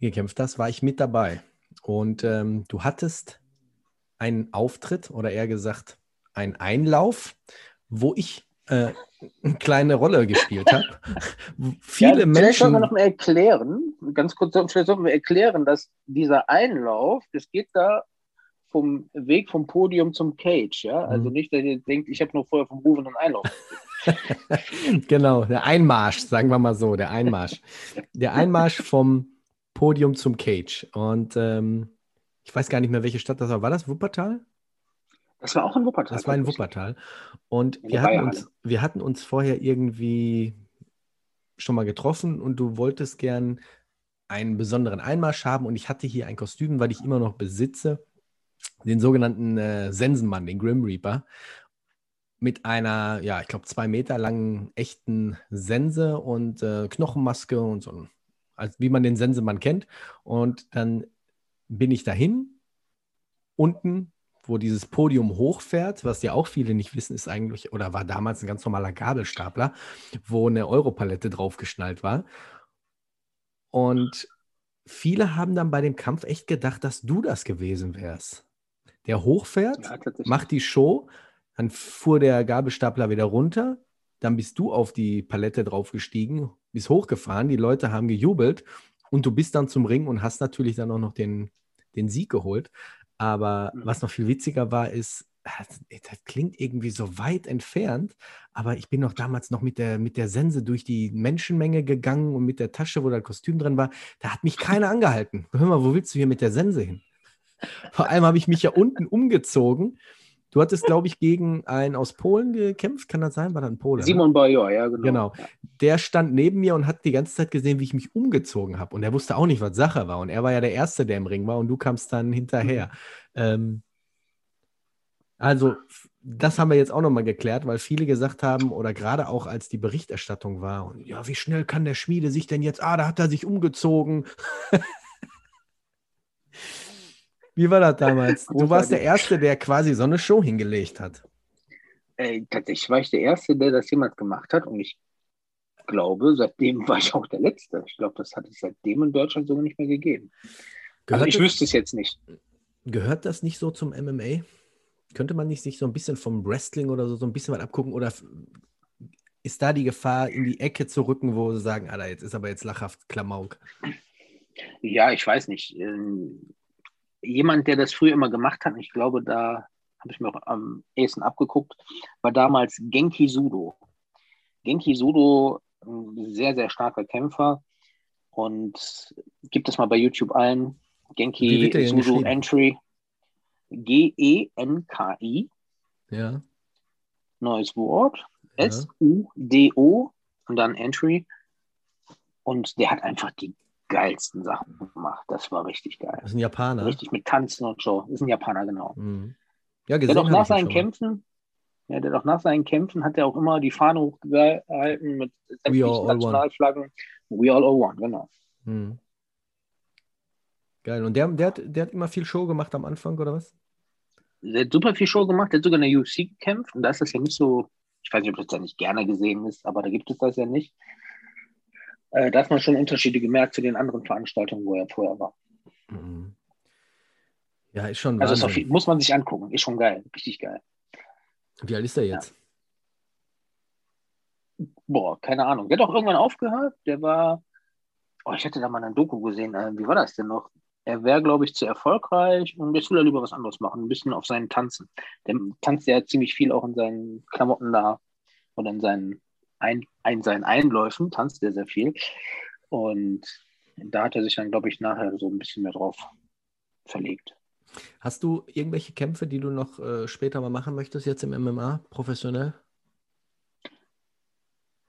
gekämpft hast, war ich mit dabei. Und ähm, du hattest einen Auftritt oder eher gesagt einen Einlauf, wo ich äh, eine kleine Rolle gespielt habe. Viele ja, Menschen. Vielleicht sollten wir noch mal erklären, ganz kurz, vielleicht sollten wir erklären, dass dieser Einlauf, das geht da vom Weg vom Podium zum Cage, ja. Also mhm. nicht, dass ihr denkt, ich habe nur vorher vom Rufen einen Einlauf. genau, der Einmarsch, sagen wir mal so, der Einmarsch. Der Einmarsch vom Podium zum Cage. Und ähm, ich weiß gar nicht mehr, welche Stadt das war. War das Wuppertal? Das war auch in Wuppertal. Das war in Wuppertal. Und wir hatten, uns, wir hatten uns vorher irgendwie schon mal getroffen und du wolltest gern einen besonderen Einmarsch haben und ich hatte hier ein Kostüm, weil ich immer noch besitze, den sogenannten äh, Sensenmann, den Grim Reaper, mit einer, ja, ich glaube, zwei Meter langen echten Sense und äh, Knochenmaske und so, als, wie man den Sensemann kennt. Und dann bin ich dahin, unten wo dieses Podium hochfährt, was ja auch viele nicht wissen, ist eigentlich, oder war damals ein ganz normaler Gabelstapler, wo eine Europalette draufgeschnallt war. Und viele haben dann bei dem Kampf echt gedacht, dass du das gewesen wärst. Der hochfährt, ja, macht die Show, dann fuhr der Gabelstapler wieder runter, dann bist du auf die Palette draufgestiegen, bist hochgefahren, die Leute haben gejubelt und du bist dann zum Ring und hast natürlich dann auch noch den, den Sieg geholt. Aber mhm. was noch viel witziger war, ist, das klingt irgendwie so weit entfernt, aber ich bin noch damals noch mit der, mit der Sense durch die Menschenmenge gegangen und mit der Tasche, wo das Kostüm drin war. Da hat mich keiner angehalten. Hör mal, wo willst du hier mit der Sense hin? Vor allem habe ich mich ja unten umgezogen Du hattest, glaube ich, gegen einen aus Polen gekämpft. Kann das sein? War das ein Pole? Ne? Simon ne? Bajor, ja, genau. Genau. Der stand neben mir und hat die ganze Zeit gesehen, wie ich mich umgezogen habe. Und er wusste auch nicht, was Sache war. Und er war ja der Erste, der im Ring war. Und du kamst dann hinterher. Mhm. Ähm, also, das haben wir jetzt auch nochmal geklärt, weil viele gesagt haben, oder gerade auch als die Berichterstattung war, und ja, wie schnell kann der Schmiede sich denn jetzt, ah, da hat er sich umgezogen. Wie war das damals? Du warst der Erste, der quasi so eine Show hingelegt hat. Äh, tatsächlich war ich der Erste, der das jemals gemacht hat und ich glaube, seitdem war ich auch der Letzte. Ich glaube, das hat es seitdem in Deutschland so nicht mehr gegeben. Gehört also ich wüsste es jetzt nicht. Gehört das nicht so zum MMA? Könnte man nicht sich so ein bisschen vom Wrestling oder so, so ein bisschen was abgucken? Oder ist da die Gefahr, in die Ecke zu rücken, wo sie sagen, Alter, jetzt ist aber jetzt lachhaft Klamauk? Ja, ich weiß nicht. Jemand, der das früher immer gemacht hat, ich glaube, da habe ich mir auch am ehesten abgeguckt, war damals Genki Sudo. Genki Sudo, ein sehr, sehr starker Kämpfer und gibt es mal bei YouTube ein. Genki Sudo Entry. G-E-N-K-I. Ja. Neues Wort. Ja. S-U-D-O und dann Entry. Und der hat einfach die geilsten Sachen gemacht. Das war richtig geil. Das ist ein Japaner. Richtig mit Tanzen und so. Das ist ein Japaner, genau. Mhm. Ja, Der gesehen auch hab nach seinen. Kämpfen, ja, der hat auch nach seinen Kämpfen hat er auch immer die Fahne hochgehalten mit sämtlichen. Nationalflaggen. We all all one, genau. Mhm. Geil. Und der, der, hat, der hat immer viel Show gemacht am Anfang, oder was? Der hat super viel Show gemacht, der hat sogar in der UFC gekämpft und da ist das ja nicht so, ich weiß nicht, ob das ja nicht gerne gesehen ist, aber da gibt es das ja nicht. Äh, da hat man schon Unterschiede gemerkt zu den anderen Veranstaltungen, wo er vorher war. Mhm. Ja, ist schon Also ist auf, Wahnsinn. muss man sich angucken, ist schon geil, richtig geil. Wie alt ist er jetzt? Boah, keine Ahnung. Der hat auch irgendwann aufgehört, der war, oh, ich hatte da mal eine Doku gesehen, äh, wie war das denn noch? Er wäre, glaube ich, zu erfolgreich und jetzt will er lieber was anderes machen, ein bisschen auf seinen Tanzen. Der tanzt ja ziemlich viel auch in seinen Klamotten da oder in seinen, ein, in seinen Einläufen, tanzt er sehr viel. Und da hat er sich dann, glaube ich, nachher so ein bisschen mehr drauf verlegt. Hast du irgendwelche Kämpfe, die du noch äh, später mal machen möchtest, jetzt im MMA, professionell?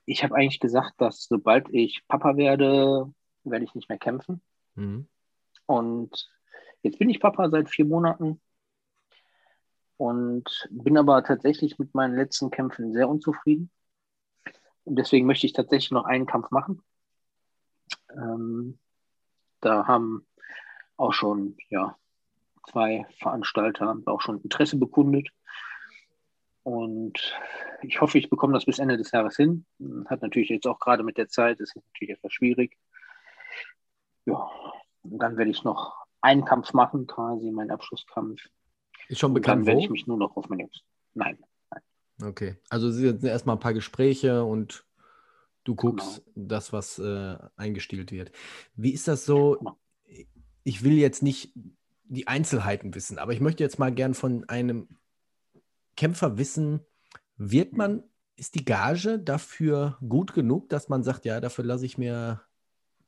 Ich habe eigentlich gesagt, dass sobald ich Papa werde, werde ich nicht mehr kämpfen. Mhm. Und jetzt bin ich Papa seit vier Monaten und bin aber tatsächlich mit meinen letzten Kämpfen sehr unzufrieden. Und deswegen möchte ich tatsächlich noch einen Kampf machen. Ähm, da haben auch schon ja, zwei Veranstalter auch schon Interesse bekundet. Und ich hoffe, ich bekomme das bis Ende des Jahres hin. Hat natürlich jetzt auch gerade mit der Zeit, ist natürlich etwas schwierig. Ja, und dann werde ich noch einen Kampf machen, quasi meinen Abschlusskampf. Ist schon Und bekannt, dann werde ich mich nur noch auf meine Jungs. Nein. Okay. Also es sind erstmal ein paar Gespräche und du guckst Genau. das, was äh, eingestielt wird. Wie ist das so? Genau. Ich will jetzt nicht die Einzelheiten wissen, aber ich möchte jetzt mal gern von einem Kämpfer wissen, wird man, ist die Gage dafür gut genug, dass man sagt, ja, dafür lasse ich mir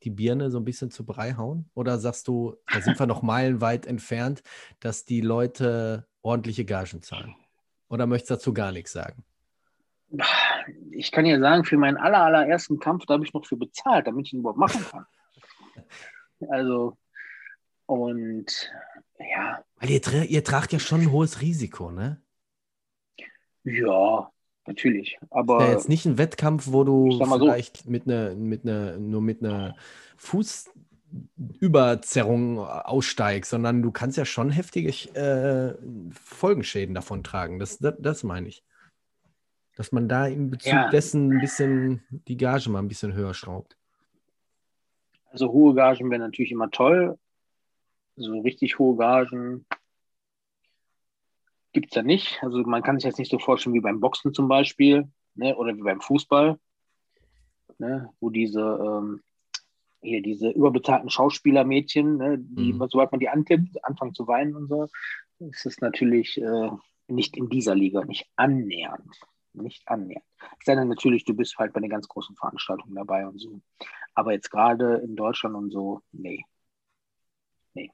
die Birne so ein bisschen zu Brei hauen? Oder sagst du, da sind wir noch meilenweit entfernt, dass die Leute ordentliche Gagen zahlen? Oder möchtest du dazu gar nichts sagen? Ich kann ja sagen, für meinen aller, allerersten Kampf, da habe ich noch für bezahlt, damit ich ihn überhaupt machen kann. Also, und ja, Weil ihr, ihr tragt ja schon ein hohes Risiko, ne? ja, natürlich. Ist Aber ja jetzt nicht ein Wettkampf, wo du mal so. vielleicht mit einer, mit einer, nur mit einer Fußüberzerrung aussteigst, sondern du kannst ja schon heftige äh, Folgenschäden davon tragen. Das, das, das meine ich. Dass man da in Bezug Ja. dessen ein bisschen die Gage mal ein bisschen höher schraubt. also hohe Gagen wären natürlich immer toll. So richtig hohe Gagen gibt es ja nicht. Also man kann sich jetzt nicht so vorstellen wie beim Boxen zum Beispiel ne? oder wie beim Fußball, ne? wo diese, ähm, hier diese überbezahlten Schauspielermädchen, ne? die, Mhm. sobald man die antippt, anfangen zu weinen und so, ist es natürlich äh, nicht in dieser Liga, nicht annähernd. Nicht annähernd. Es sei denn natürlich, du bist halt bei den ganz großen Veranstaltungen dabei und so. Aber jetzt gerade in Deutschland und so, nee. Nee.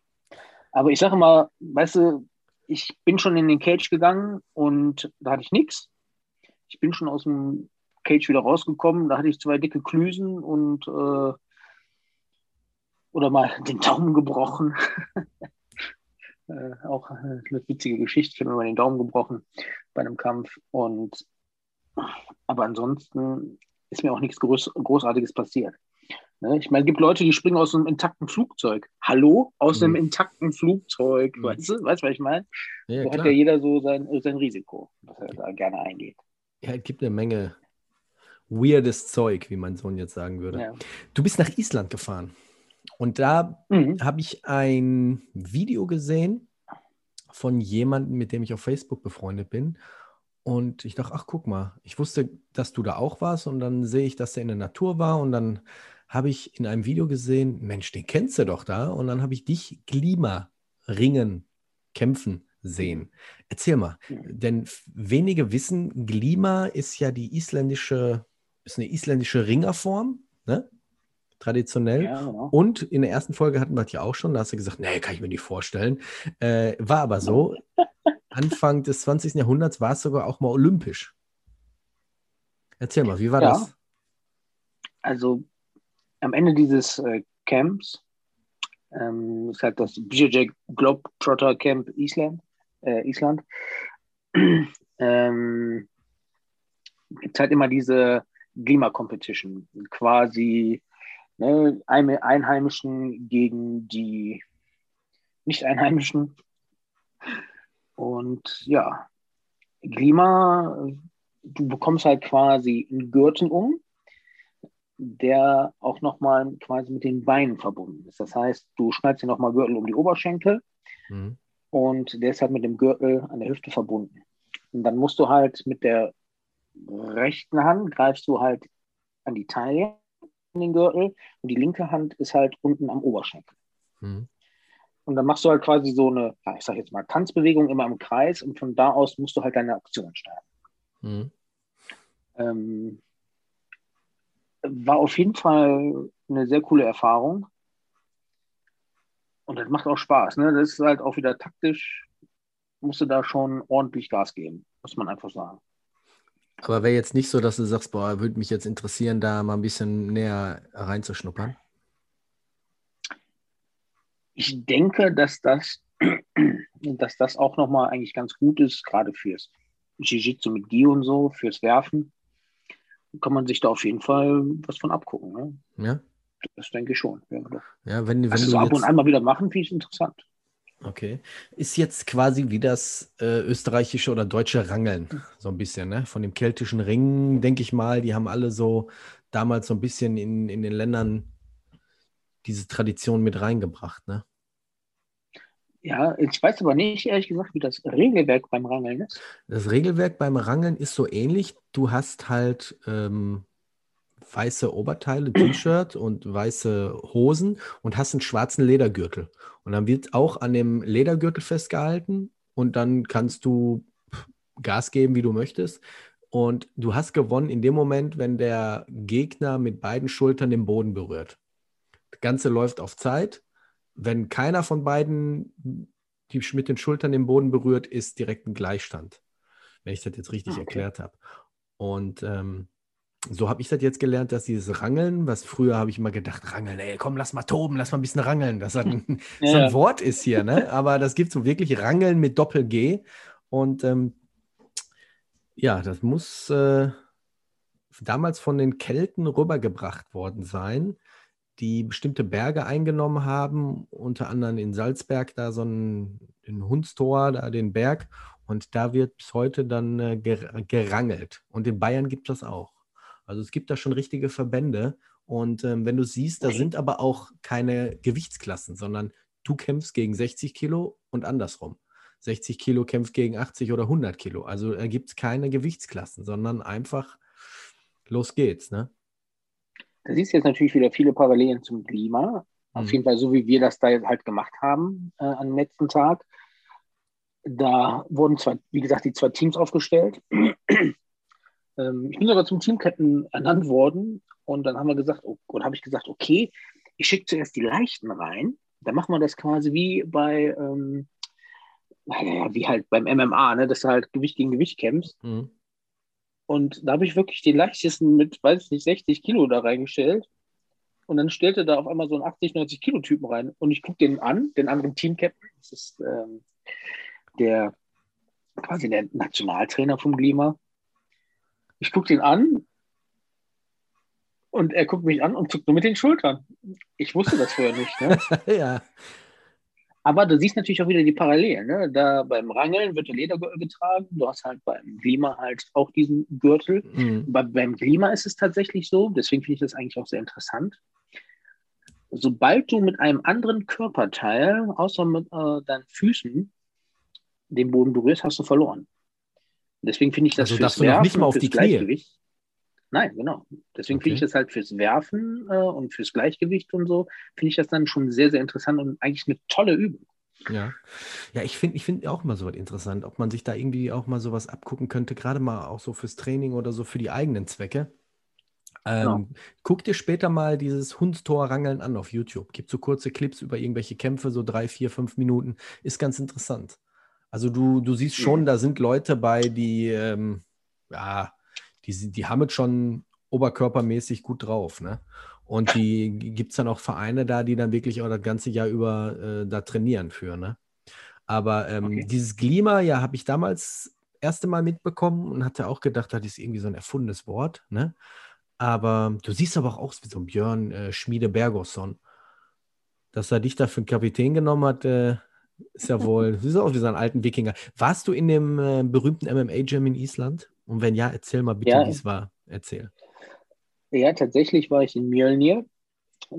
Aber ich sage mal, weißt du, ich bin schon in den Cage gegangen und da hatte ich nichts. Ich bin schon aus dem Cage wieder rausgekommen, da hatte ich zwei dicke Klüsen und äh, oder mal den Daumen gebrochen. äh, auch eine witzige Geschichte, ich habe mir mal den Daumen gebrochen bei einem Kampf. Und aber ansonsten ist mir auch nichts Groß, Großartiges passiert. Ne? Ich meine, es gibt Leute, die springen aus einem intakten Flugzeug. Hallo? Aus Mhm. einem intakten Flugzeug. Mhm. Weißt du, weißt, was ich meine? Ja, so hat klar. ja jeder so sein, sein Risiko, das er da gerne eingeht. Ja, es gibt eine Menge weirdes Zeug, wie mein Sohn jetzt sagen würde. Ja. Du bist nach Island gefahren. Und da Mhm. habe ich ein Video gesehen von jemandem, mit dem ich auf Facebook befreundet bin. Und ich dachte, ach, guck mal, ich wusste, dass du da auch warst. Und dann sehe ich, dass er in der Natur war. Und dann habe ich in einem Video gesehen, Mensch, den kennst du doch da. Und dann habe ich dich Glima ringen, kämpfen sehen. Erzähl mal, denn wenige wissen, Glima ist ja die isländische, ist eine isländische Ringerform, ne? Traditionell. Ja, genau. Und in der ersten Folge hatten wir das ja auch schon, da hast du gesagt, nee, kann ich mir nicht vorstellen. Äh, war aber so. Anfang des 20. Jahrhunderts war es sogar auch mal olympisch. Erzähl mal, wie war Ja. das? Also am Ende dieses äh, Camps. Ähm, das ist halt das BJJ Globetrotter Camp Island. Äh, Island. ähm, gibt halt immer diese Klima-Competition, quasi ne, Einheimischen gegen die Nicht-Einheimischen. Und ja, Klima, du bekommst halt quasi einen Gürtel um, der auch nochmal quasi mit den Beinen verbunden ist. Das heißt, du schneidest dir nochmal Gürtel um die Oberschenkel mhm. und der ist halt mit dem Gürtel an der Hüfte verbunden. Und dann musst du halt mit der rechten Hand greifst du halt an die Taille den Gürtel und die linke Hand ist halt unten am Oberschenkel. Mhm. Und dann machst du halt quasi so eine, ich sag jetzt mal, Tanzbewegung immer im Kreis und von da aus musst du halt deine Aktion starten. Mhm. Ähm, war auf jeden Fall eine sehr coole Erfahrung. Und das macht auch Spaß. Ne? Das ist halt auch wieder taktisch, musst du da schon ordentlich Gas geben, muss man einfach sagen. Aber wäre jetzt nicht so, dass du sagst, boah, würde mich jetzt interessieren, da mal ein bisschen näher reinzuschnuppern? Ich denke, dass das, dass das auch nochmal eigentlich ganz gut ist, gerade fürs Jiu-Jitsu mit Gi und so, fürs Werfen. Kann man sich da auf jeden Fall was von abgucken. Ne? Ja. Das denke ich schon. Ja, ja wenn, wenn also so ab und an mal wieder machen, finde ich interessant. Okay. Ist jetzt quasi wie das äh, österreichische oder deutsche Rangeln, so ein bisschen, ne? Von dem keltischen Ring, denke ich mal, die haben alle so damals so ein bisschen in, in den Ländern diese Tradition mit reingebracht, ne? Ja, ich weiß aber nicht, ehrlich gesagt, wie das Regelwerk beim Rangeln ist. Das Regelwerk beim Rangeln ist so ähnlich. Du hast halt ähm, weiße Oberteile, T-Shirt und weiße Hosen und hast einen schwarzen Ledergürtel. Und dann wird auch an dem Ledergürtel festgehalten und dann kannst du Gas geben, wie du möchtest. Und du hast gewonnen in dem Moment, wenn der Gegner mit beiden Schultern den Boden berührt. Das Ganze läuft auf Zeit. Wenn keiner von beiden die mit den Schultern den Boden berührt, ist direkt ein Gleichstand. Wenn ich das jetzt richtig ah, okay. erklärt habe. Und ähm, so habe ich das jetzt gelernt, dass dieses Rangeln, was früher habe ich immer gedacht, Rangeln, ey, komm, lass mal toben, lass mal ein bisschen rangeln, dass das ein, ja. so ein Wort ist hier, ne? Aber das gibt so wirklich Rangeln mit Doppel-G. Und ähm, ja, das muss äh, damals von den Kelten rübergebracht worden sein, die bestimmte Berge eingenommen haben, unter anderem in Salzberg, da so ein, ein Hundstor, da den Berg. Und da wird bis heute dann äh, gerangelt. Und in Bayern gibt es das auch. Also es gibt da schon richtige Verbände. Und ähm, wenn du siehst, da sind aber auch keine Gewichtsklassen, sondern du kämpfst gegen 60 Kilo und andersrum. 60 Kilo kämpft gegen 80 oder 100 Kilo. Also da gibt es keine Gewichtsklassen, sondern einfach los geht's. Ne? Da siehst du jetzt natürlich wieder viele Parallelen zum Klima. Auf mhm. jeden Fall so, wie wir das da jetzt halt gemacht haben äh, am letzten Tag. Da wurden zwar, wie gesagt, die zwei Teams aufgestellt. Ähm, ich bin sogar zum Teamketten ernannt worden und dann haben wir gesagt, oh, oder habe ich gesagt, okay, ich schicke zuerst die Leichten rein. Dann machen wir das quasi wie bei, ähm, naja, wie halt beim MMA, ne, dass du halt Gewicht gegen Gewicht kämpfst. Mhm. Und da habe ich wirklich den leichtesten mit, weiß ich nicht, 60 Kilo da reingestellt. Und dann stellte da auf einmal so ein 80, 90 Kilo Typen rein. Und ich gucke den an, den anderen Team-Captain. Das ist ähm, der quasi der Nationaltrainer vom Klima. Ich gucke den an und er guckt mich an und zuckt nur mit den Schultern. Ich wusste das vorher nicht. Ne? ja. Aber du siehst natürlich auch wieder die Parallelen. Ne? Da beim Rangeln wird der Ledergürtel getragen. Du hast halt beim Klima halt auch diesen Gürtel. Mhm. Bei, beim Klima ist es tatsächlich so, deswegen finde ich das eigentlich auch sehr interessant. Sobald du mit einem anderen Körperteil, außer mit äh, deinen Füßen, den Boden berührst, hast du verloren. Deswegen finde ich das also fürs Werfen nicht mal auf die Knie. Nein, genau. Deswegen okay. finde ich das halt fürs Werfen äh, und fürs Gleichgewicht und so, finde ich das dann schon sehr, sehr interessant und eigentlich eine tolle Übung. Ja, ja, ich finde ich find auch mal so was interessant, ob man sich da irgendwie auch mal sowas abgucken könnte, gerade mal auch so fürs Training oder so für die eigenen Zwecke. Ähm, genau. Guck dir später mal dieses Hundstor-Rangeln an auf YouTube. Gibt so kurze Clips über irgendwelche Kämpfe, so drei, vier, fünf Minuten. Ist ganz interessant. Also du, du siehst schon, mhm. da sind Leute bei, die, ähm, ja, die, die haben es schon oberkörpermäßig gut drauf. Ne? Und die gibt es dann auch Vereine da, die dann wirklich auch das ganze Jahr über äh, da trainieren für, ne? Aber ähm, okay. dieses Glima, ja, habe ich damals erste Mal mitbekommen und hatte auch gedacht, das ist irgendwie so ein erfundenes Wort, ne? Aber du siehst aber auch aus wie so ein Björn äh, Schmiede Bergosson. Dass er dich da für einen Kapitän genommen hat, äh, ist ja wohl, du siehst aus wie so ein alten Wikinger. Warst du in dem äh, berühmten MMA-Gym in Island? Und wenn ja, erzähl mal bitte, ja. wie es war. Erzähl. Ja, tatsächlich war ich in Mjölnir.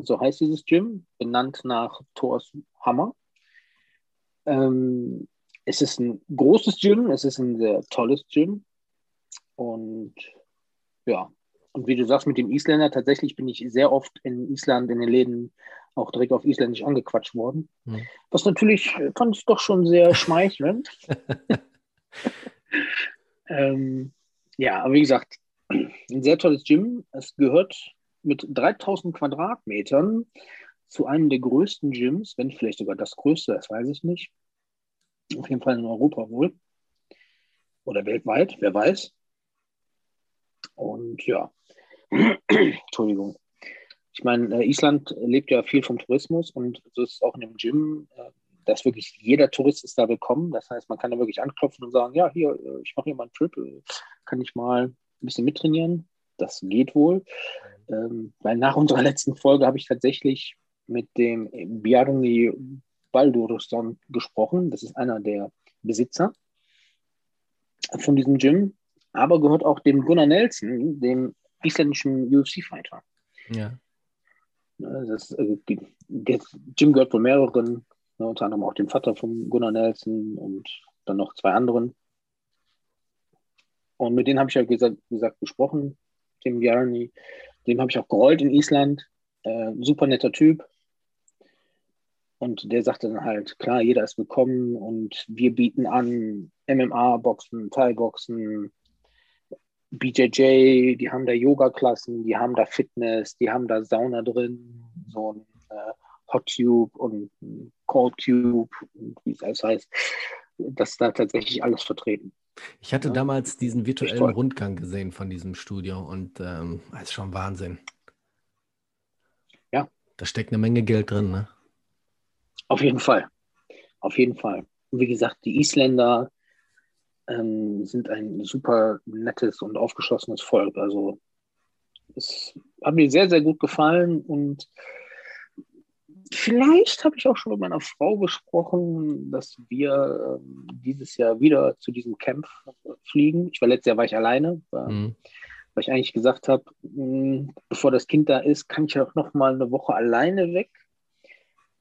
So heißt dieses Gym, benannt nach Thors Hammer. Ähm, es ist ein großes Gym, es ist ein sehr tolles Gym. Und ja, und wie du sagst mit dem Isländer, tatsächlich bin ich sehr oft in Island in den Läden auch direkt auf Isländisch angequatscht worden. Mhm. Was natürlich äh, fand ich doch schon sehr schmeichelnd. ähm, ja, aber wie gesagt, ein sehr tolles Gym. Es gehört mit 3000 Quadratmetern zu einem der größten Gyms, wenn vielleicht sogar das größte, das weiß ich nicht. Auf jeden Fall in Europa wohl. Oder weltweit, wer weiß. Und ja, Entschuldigung. Ich meine, äh, Island lebt ja viel vom Tourismus und so ist es auch in dem Gym, äh, dass wirklich jeder Tourist ist da willkommen. Das heißt, man kann da wirklich anklopfen und sagen, ja, hier, äh, ich mache hier mal einen Trip, kann ich mal ein bisschen mittrainieren? Das geht wohl. Ähm, weil nach unserer letzten Folge habe ich tatsächlich mit dem Bjarni Baldursson gesprochen. Das ist einer der Besitzer von diesem Gym, aber gehört auch dem Gunnar Nelson, dem isländischen UFC-Fighter. Ja. Das, die, das Gym gehört wohl mehreren, ne, unter anderem auch dem Vater von Gunnar Nelson und dann noch zwei anderen. Und mit denen habe ich ja gesagt, gesagt gesprochen, dem Bjarni. Dem habe ich auch gerollt in Island. Äh, super netter Typ. Und der sagte dann halt, klar, jeder ist willkommen und wir bieten an MMA-Boxen, Thai-Boxen, BJJ, die haben da Yoga-Klassen, die haben da Fitness, die haben da Sauna drin, so ein äh, Hot Tube und Cold Tube, wie es alles heißt. Das ist da tatsächlich alles vertreten. Ich hatte ja. damals diesen virtuellen Rundgang gesehen von diesem Studio und ähm, das ist schon Wahnsinn. Ja. Da steckt eine Menge Geld drin, ne? Auf jeden Fall. Auf jeden Fall. Und wie gesagt, die Isländer, ähm, sind ein super nettes und aufgeschlossenes Volk. Also es hat mir sehr, sehr gut gefallen und vielleicht habe ich auch schon mit meiner Frau gesprochen, dass wir ähm, dieses Jahr wieder zu diesem Camp fliegen. Ich war letztes Jahr war ich alleine, war, mhm. weil ich eigentlich gesagt habe, hm, bevor das Kind da ist, kann ich auch noch mal eine Woche alleine weg.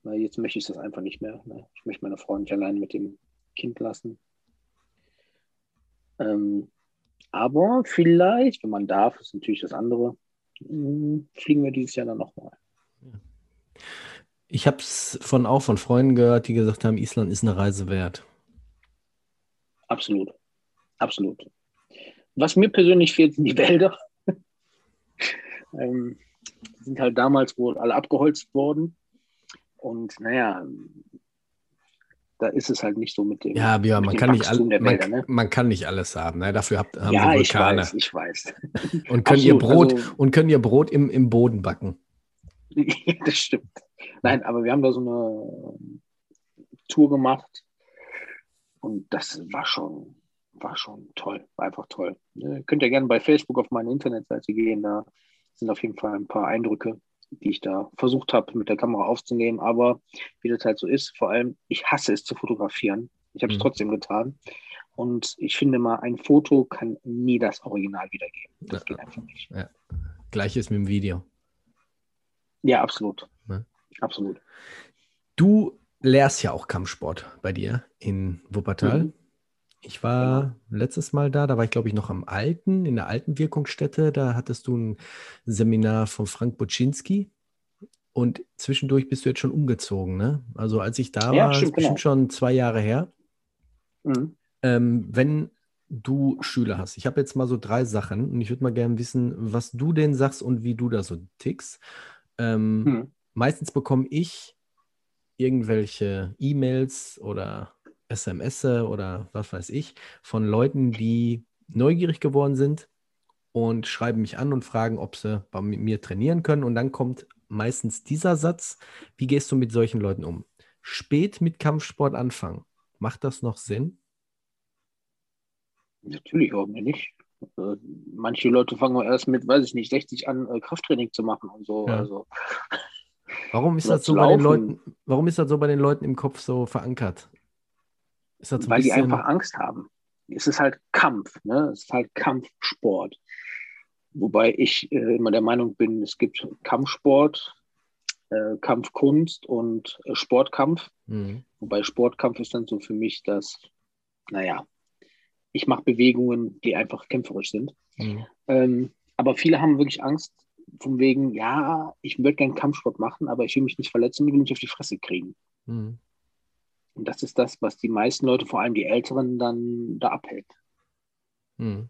Weil jetzt möchte ich das einfach nicht mehr. Ne? Ich möchte meine Frau nicht alleine mit dem Kind lassen. Ähm, aber vielleicht, wenn man darf, ist natürlich das andere, hm, fliegen wir dieses Jahr dann nochmal. Ich habe es von, auch von Freunden gehört, die gesagt haben, Island ist eine Reise wert. Absolut. Absolut. Was mir persönlich fehlt, sind die Wälder. ähm, sind halt damals wohl alle abgeholzt worden. Und naja, da ist es halt nicht so mit dem. Ja, Björn, man, kann nicht, all, man, ne? man, kann nicht alles haben. Ne? Dafür habt, haben ja, wir Vulkane. Ich weiß, ich weiß. Und können ihr Brot, also, und können ihr Brot im, im Boden backen. das stimmt. Nein, aber wir haben da so eine Tour gemacht und das war schon, war schon toll, war einfach toll. Ihr könnt ja gerne bei Facebook auf meine Internetseite gehen, da sind auf jeden Fall ein paar Eindrücke die ich da versucht habe, mit der Kamera aufzunehmen. Aber wie das halt so ist, vor allem, ich hasse es zu fotografieren. Ich habe es mhm. trotzdem getan. Und ich finde mal, ein Foto kann nie das Original wiedergeben. Das ja. geht einfach nicht. Ja. Gleiches mit dem Video. Ja, absolut. Ja. Absolut. Du lehrst ja auch Kampfsport bei dir in Wuppertal. Mhm. Ich war letztes Mal da, da war ich glaube ich noch am Alten, in der alten Wirkungsstätte. Da hattest du ein Seminar von Frank Buczynski und zwischendurch bist du jetzt schon umgezogen, ne? Also als ich da ja, war, stimmt, ist bestimmt genau. schon zwei Jahre her. Mhm. Ähm, wenn du Schüler hast, ich habe jetzt mal so drei Sachen und ich würde mal gerne wissen, was du denn sagst und wie du da so tickst. Ähm, mhm. Meistens bekomme ich irgendwelche E-Mails oder SMS oder was weiß ich von Leuten, die neugierig geworden sind und schreiben mich an und fragen, ob sie bei mir trainieren können. Und dann kommt meistens dieser Satz, wie gehst du mit solchen Leuten um? Spät mit Kampfsport anfangen. Macht das noch Sinn? Natürlich, warum nicht? Äh, manche Leute fangen erst mit, weiß ich nicht, 60 an, äh, Krafttraining zu machen und so. Ja. Also, warum, ist das so bei den Leuten, warum ist das so bei den Leuten im Kopf so verankert? So Weil bisschen... die einfach Angst haben. Es ist halt Kampf, ne? es ist halt Kampfsport. Wobei ich äh, immer der Meinung bin, es gibt Kampfsport, äh, Kampfkunst und äh, Sportkampf. Mhm. Wobei Sportkampf ist dann so für mich das, naja, ich mache Bewegungen, die einfach kämpferisch sind. Mhm. Ähm, aber viele haben wirklich Angst, von wegen, ja, ich würde gerne Kampfsport machen, aber ich will mich nicht verletzen, ich will nicht auf die Fresse kriegen. Mhm. Und das ist das, was die meisten Leute, vor allem die Älteren, dann da abhält. Mhm.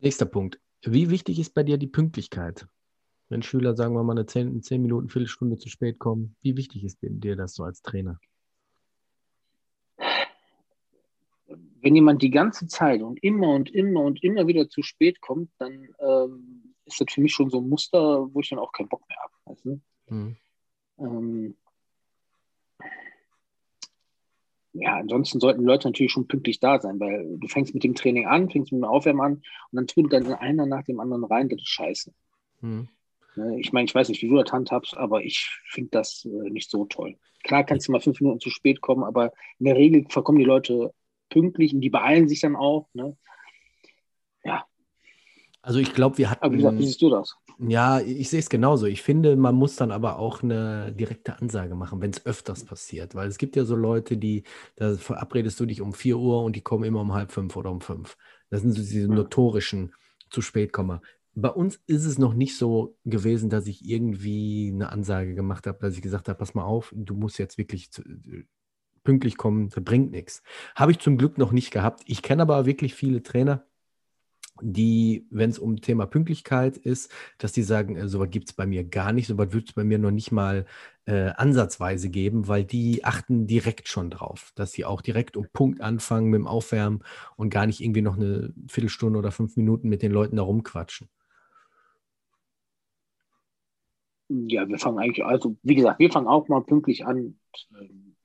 Nächster Punkt. Wie wichtig ist bei dir die Pünktlichkeit? Wenn Schüler, sagen wir mal, eine 10, 10 Minuten, Viertelstunde zu spät kommen, wie wichtig ist dir das so als Trainer? Wenn jemand die ganze Zeit und immer und immer und immer wieder zu spät kommt, dann ähm, ist das für mich schon so ein Muster, wo ich dann auch keinen Bock mehr habe. Weißt du? mhm. ähm, ja, ansonsten sollten die Leute natürlich schon pünktlich da sein, weil du fängst mit dem Training an, fängst mit dem Aufwärmen an und dann tut dann einer nach dem anderen rein, das ist scheiße. Mhm. Ich meine, ich weiß nicht, wie du das handhabst, aber ich finde das äh, nicht so toll. Klar kannst du mal fünf Minuten zu spät kommen, aber in der Regel verkommen die Leute pünktlich und die beeilen sich dann auch. Ne? Ja. Also ich glaube, wir hatten. Aber wie, gesagt, wie siehst du das? Ja, ich sehe es genauso. Ich finde, man muss dann aber auch eine direkte Ansage machen, wenn es öfters passiert. Weil es gibt ja so Leute, die, da verabredest du dich um 4 Uhr und die kommen immer um halb fünf oder um fünf. Das sind so diese notorischen zu spät kommen. Bei uns ist es noch nicht so gewesen, dass ich irgendwie eine Ansage gemacht habe, dass ich gesagt habe, pass mal auf, du musst jetzt wirklich zu, pünktlich kommen, das bringt nichts. Habe ich zum Glück noch nicht gehabt. Ich kenne aber wirklich viele Trainer, die, wenn es um Thema Pünktlichkeit ist, dass die sagen, äh, sowas gibt es bei mir gar nicht, sowas wird es bei mir noch nicht mal äh, ansatzweise geben, weil die achten direkt schon drauf, dass sie auch direkt um Punkt anfangen mit dem Aufwärmen und gar nicht irgendwie noch eine Viertelstunde oder fünf Minuten mit den Leuten da rumquatschen. Ja, wir fangen eigentlich, also wie gesagt, wir fangen auch mal pünktlich an. Ähm,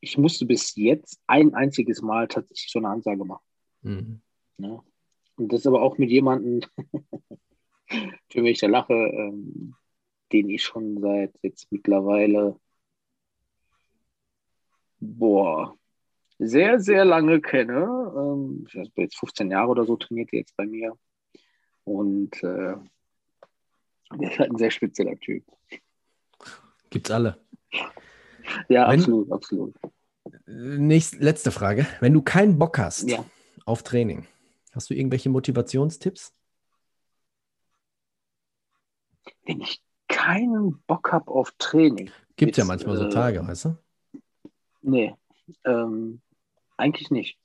ich musste bis jetzt ein einziges Mal tatsächlich so eine Ansage machen. Mhm. Ja. Und das aber auch mit jemandem, für mich der lache, ähm, den ich schon seit jetzt mittlerweile, boah, sehr, sehr lange kenne. Ähm, ich weiß, jetzt 15 Jahre oder so trainiert er jetzt bei mir. Und äh, der ist halt ein sehr spezieller Typ. Gibt's alle. Ja, Wenn, absolut, absolut. Nächste, letzte Frage. Wenn du keinen Bock hast ja. auf Training, Hast du irgendwelche Motivationstipps? Wenn ich keinen Bock habe auf Training. Gibt ja manchmal so Tage, äh, weißt du? Nee, ähm, eigentlich nicht.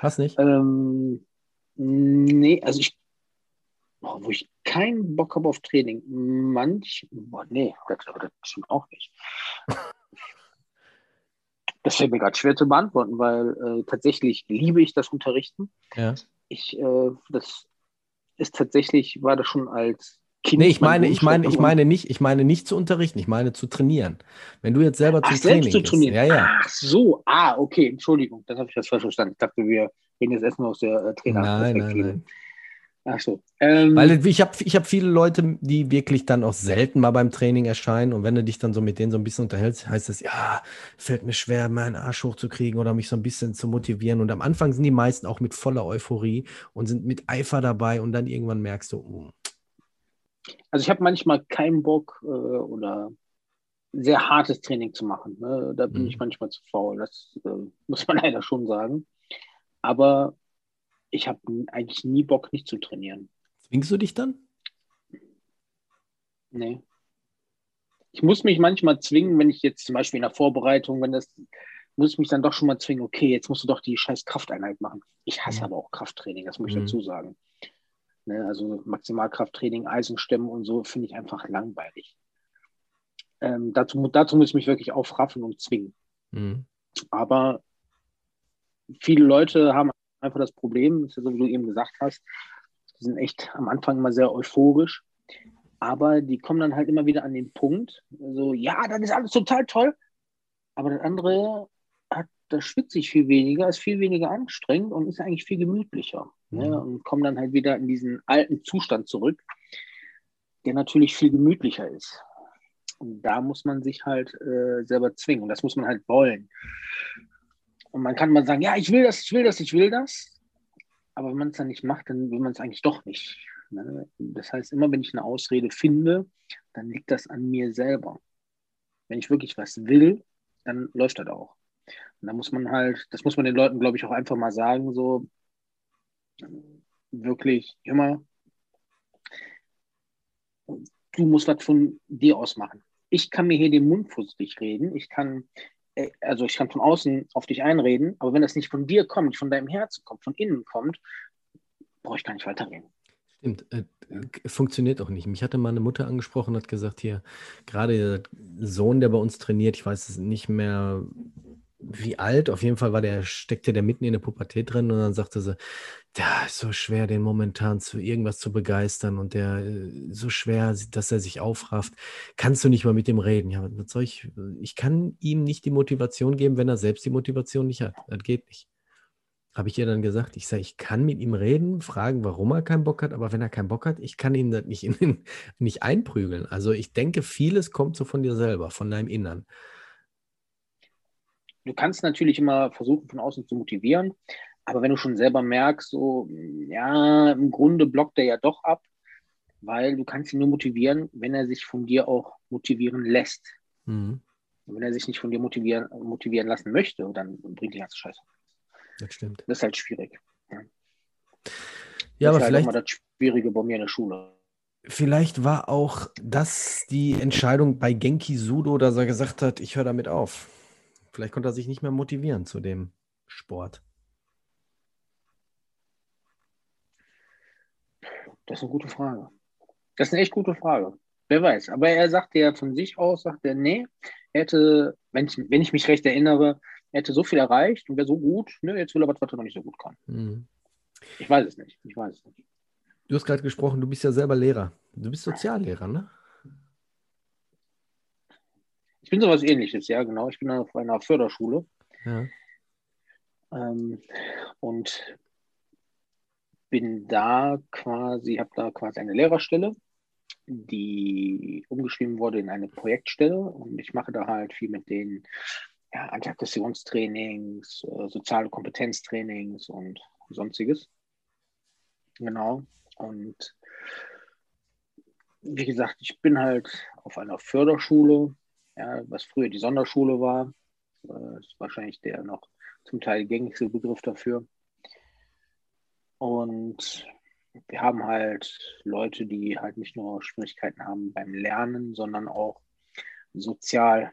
Was nicht? Ähm, nee, also ich, oh, wo ich keinen Bock habe auf Training. Manch, boah, nee, das, das stimmt auch nicht. Das fällt mir gerade schwer zu beantworten, weil äh, tatsächlich liebe ich das Unterrichten. Ja ich, äh, das ist tatsächlich, war das schon als Kind. Nee, ich meine, ich meine, ich meine nicht, ich meine nicht zu unterrichten, ich meine zu trainieren. Wenn du jetzt selber Ach, zum Training zu trainieren. Ja, ja. Ach so, ah, okay, Entschuldigung, das habe ich jetzt falsch verstanden. Ich dachte, wir reden jetzt erstmal aus der äh, Trainer. Nein, nein, nein. Ach so. Ähm, Weil ich habe ich hab viele Leute, die wirklich dann auch selten mal beim Training erscheinen. Und wenn du dich dann so mit denen so ein bisschen unterhältst, heißt es, ja, fällt mir schwer, meinen Arsch hochzukriegen oder mich so ein bisschen zu motivieren. Und am Anfang sind die meisten auch mit voller Euphorie und sind mit Eifer dabei. Und dann irgendwann merkst du, oh. Also ich habe manchmal keinen Bock äh, oder sehr hartes Training zu machen. Ne? Da bin mhm. ich manchmal zu faul. Das äh, muss man leider schon sagen. Aber ich habe eigentlich nie Bock, nicht zu trainieren. Zwingst du dich dann? Nee. Ich muss mich manchmal zwingen, wenn ich jetzt zum Beispiel in der Vorbereitung, wenn das, muss ich mich dann doch schon mal zwingen, okay, jetzt musst du doch die scheiß Krafteinheit machen. Ich hasse mhm. aber auch Krafttraining, das muss ich mhm. dazu sagen. Ne, also Maximalkrafttraining, Eisenstemmen und so finde ich einfach langweilig. Ähm, dazu, dazu muss ich mich wirklich aufraffen und zwingen. Mhm. Aber viele Leute haben einfach das Problem, das ist ja so, wie du eben gesagt hast, die sind echt am Anfang immer sehr euphorisch, aber die kommen dann halt immer wieder an den Punkt, so, ja, das ist alles total toll, aber das andere hat, das schwitzt sich viel weniger, ist viel weniger anstrengend und ist eigentlich viel gemütlicher. Ne? Mhm. Ne? Und kommen dann halt wieder in diesen alten Zustand zurück, der natürlich viel gemütlicher ist. Und da muss man sich halt äh, selber zwingen. Und das muss man halt wollen. Und man kann mal sagen, ja, ich will das, ich will das, ich will das. Aber wenn man es dann nicht macht, dann will man es eigentlich doch nicht. Ne? Das heißt, immer wenn ich eine Ausrede finde, dann liegt das an mir selber. Wenn ich wirklich was will, dann läuft das auch. Und da muss man halt, das muss man den Leuten, glaube ich, auch einfach mal sagen, so wirklich immer, du musst was von dir aus machen. Ich kann mir hier den Mund fußlich reden, ich kann, also ich kann von außen auf dich einreden, aber wenn das nicht von dir kommt, von deinem Herzen kommt, von innen kommt, brauche ich gar nicht weiterreden. Stimmt, äh, funktioniert auch nicht. Mich hatte mal eine Mutter angesprochen und hat gesagt, hier, gerade der Sohn, der bei uns trainiert, ich weiß es nicht mehr, wie alt, auf jeden Fall war der, steckte der mitten in der Pubertät drin und dann sagte sie, da ist so schwer, den momentan zu irgendwas zu begeistern und der äh, so schwer, dass er sich aufrafft. Kannst du nicht mal mit ihm reden? Ja, was soll ich? Ich kann ihm nicht die Motivation geben, wenn er selbst die Motivation nicht hat. Das geht nicht. Habe ich ihr dann gesagt, ich sage, ich kann mit ihm reden, fragen, warum er keinen Bock hat, aber wenn er keinen Bock hat, ich kann ihn das nicht, in, nicht einprügeln. Also ich denke, vieles kommt so von dir selber, von deinem Innern du kannst natürlich immer versuchen, von außen zu motivieren, aber wenn du schon selber merkst, so, ja, im Grunde blockt er ja doch ab, weil du kannst ihn nur motivieren, wenn er sich von dir auch motivieren lässt. Mhm. Wenn er sich nicht von dir motivieren, motivieren lassen möchte, dann bringt die ganze Scheiße. Das stimmt. Das ist halt schwierig. Ja, ja aber halt vielleicht. Das Schwierige bei mir in der Schule. Vielleicht war auch das die Entscheidung bei Genki Sudo, dass er gesagt hat, ich höre damit auf. Vielleicht konnte er sich nicht mehr motivieren zu dem Sport. Das ist eine gute Frage. Das ist eine echt gute Frage. Wer weiß. Aber er sagte ja von sich aus, sagt er, nee, er hätte, wenn ich, wenn ich mich recht erinnere, er hätte so viel erreicht und wäre so gut, ne, jetzt will er was, was er noch nicht so gut kann. Mhm. Ich weiß es nicht. Ich weiß es nicht. Du hast gerade gesprochen, du bist ja selber Lehrer. Du bist Soziallehrer, ne? Ich bin sowas ähnliches, ja, genau. Ich bin auf einer Förderschule. Ja. Ähm, und bin da quasi, habe da quasi eine Lehrerstelle, die umgeschrieben wurde in eine Projektstelle. Und ich mache da halt viel mit den ja, Antiaggressionstrainings, äh, soziale Kompetenztrainings und sonstiges. Genau. Und wie gesagt, ich bin halt auf einer Förderschule ja, was früher die Sonderschule war. Äh, ist wahrscheinlich der noch zum Teil gängigste Begriff dafür. Und wir haben halt Leute, die halt nicht nur Schwierigkeiten haben beim Lernen, sondern auch sozial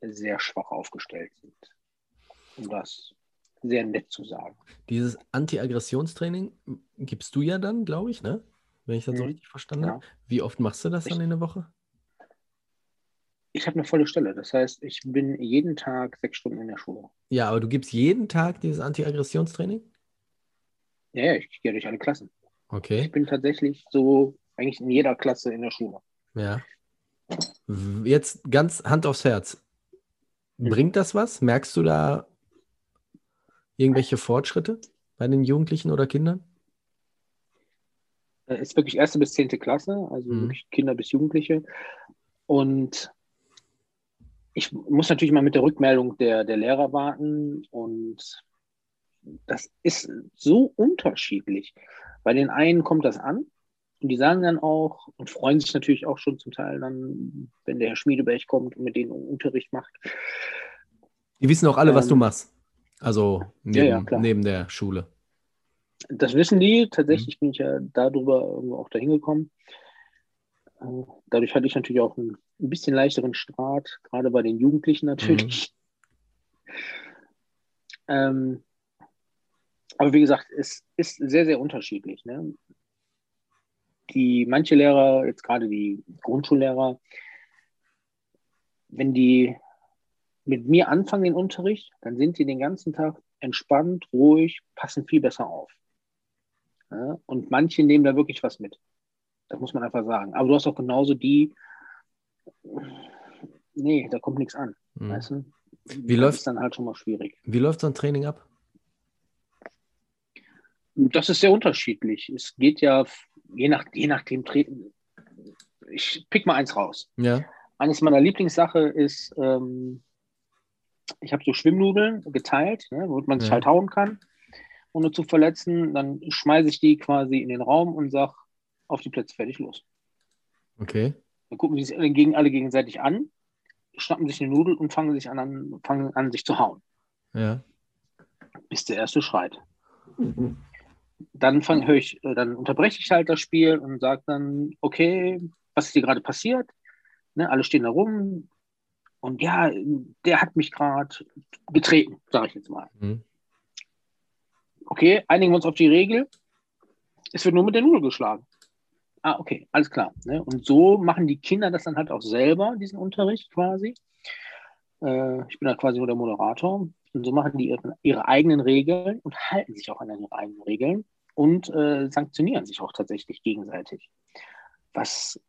sehr schwach aufgestellt sind. Um das sehr nett zu sagen. Dieses Anti-Aggressionstraining gibst du ja dann, glaube ich, ne? Wenn ich das mhm. so richtig verstanden ja. habe. Wie oft machst du das dann in der Woche? Ich habe eine volle Stelle. Das heißt, ich bin jeden Tag sechs Stunden in der Schule. Ja, aber du gibst jeden Tag dieses Anti-Aggressionstraining? Ja, ja, ich gehe durch alle Klassen. Okay. Ich bin tatsächlich so eigentlich in jeder Klasse in der Schule. Ja. Jetzt ganz Hand aufs Herz. Mhm. Bringt das was? Merkst du da irgendwelche Fortschritte bei den Jugendlichen oder Kindern? Es ist wirklich erste bis zehnte Klasse, also mhm. wirklich Kinder bis Jugendliche. Und ich muss natürlich mal mit der Rückmeldung der, der Lehrer warten und das ist so unterschiedlich. Bei den einen kommt das an und die sagen dann auch und freuen sich natürlich auch schon zum Teil dann, wenn der Herr Schmiedeberg kommt und mit denen Unterricht macht. Die wissen auch alle, ähm, was du ähm, machst. Also neben, ja, ja, neben der Schule. Das wissen die. Tatsächlich mhm. bin ich ja darüber auch dahin gekommen. Dadurch hatte ich natürlich auch einen, ein bisschen leichteren Start, gerade bei den Jugendlichen natürlich. Mhm. Ähm, aber wie gesagt, es ist sehr, sehr unterschiedlich. Ne? Die manche Lehrer, jetzt gerade die Grundschullehrer, wenn die mit mir anfangen den Unterricht, dann sind die den ganzen Tag entspannt, ruhig, passen viel besser auf. Ja? Und manche nehmen da wirklich was mit. Das muss man einfach sagen. Aber du hast auch genauso die, nee, da kommt nichts an. Mhm. Weißt du? Wie das läuft ist dann halt schon mal schwierig. Wie läuft so ein Training ab? Das ist sehr unterschiedlich. Es geht ja je nach je nachdem treten. Ich pick mal eins raus. Ja. Eines meiner Lieblingssache ist, ähm, ich habe so Schwimmnudeln geteilt, ne, womit man sich ja. halt hauen kann, ohne zu verletzen. Dann schmeiße ich die quasi in den Raum und sage, auf die Plätze fertig los. Okay. Dann gucken die sich alle, gegen, alle gegenseitig an schnappen sich eine Nudel und fangen, sich an, fangen an, sich zu hauen. Ja. Bis der erste schreit. Mhm. Dann, fang, ich, äh, dann unterbreche ich halt das Spiel und sage dann, okay, was ist hier gerade passiert? Ne, alle stehen da rum. Und ja, der hat mich gerade getreten, sage ich jetzt mal. Mhm. Okay, einigen wir uns auf die Regel. Es wird nur mit der Nudel geschlagen. Ah, okay, alles klar. Ne? Und so machen die Kinder das dann halt auch selber, diesen Unterricht quasi. Äh, ich bin da quasi nur der Moderator. Und so machen die ihre, ihre, eigenen Regeln und halten sich auch an ihre eigenen Regeln und äh, sanktionieren sich auch tatsächlich gegenseitig. Was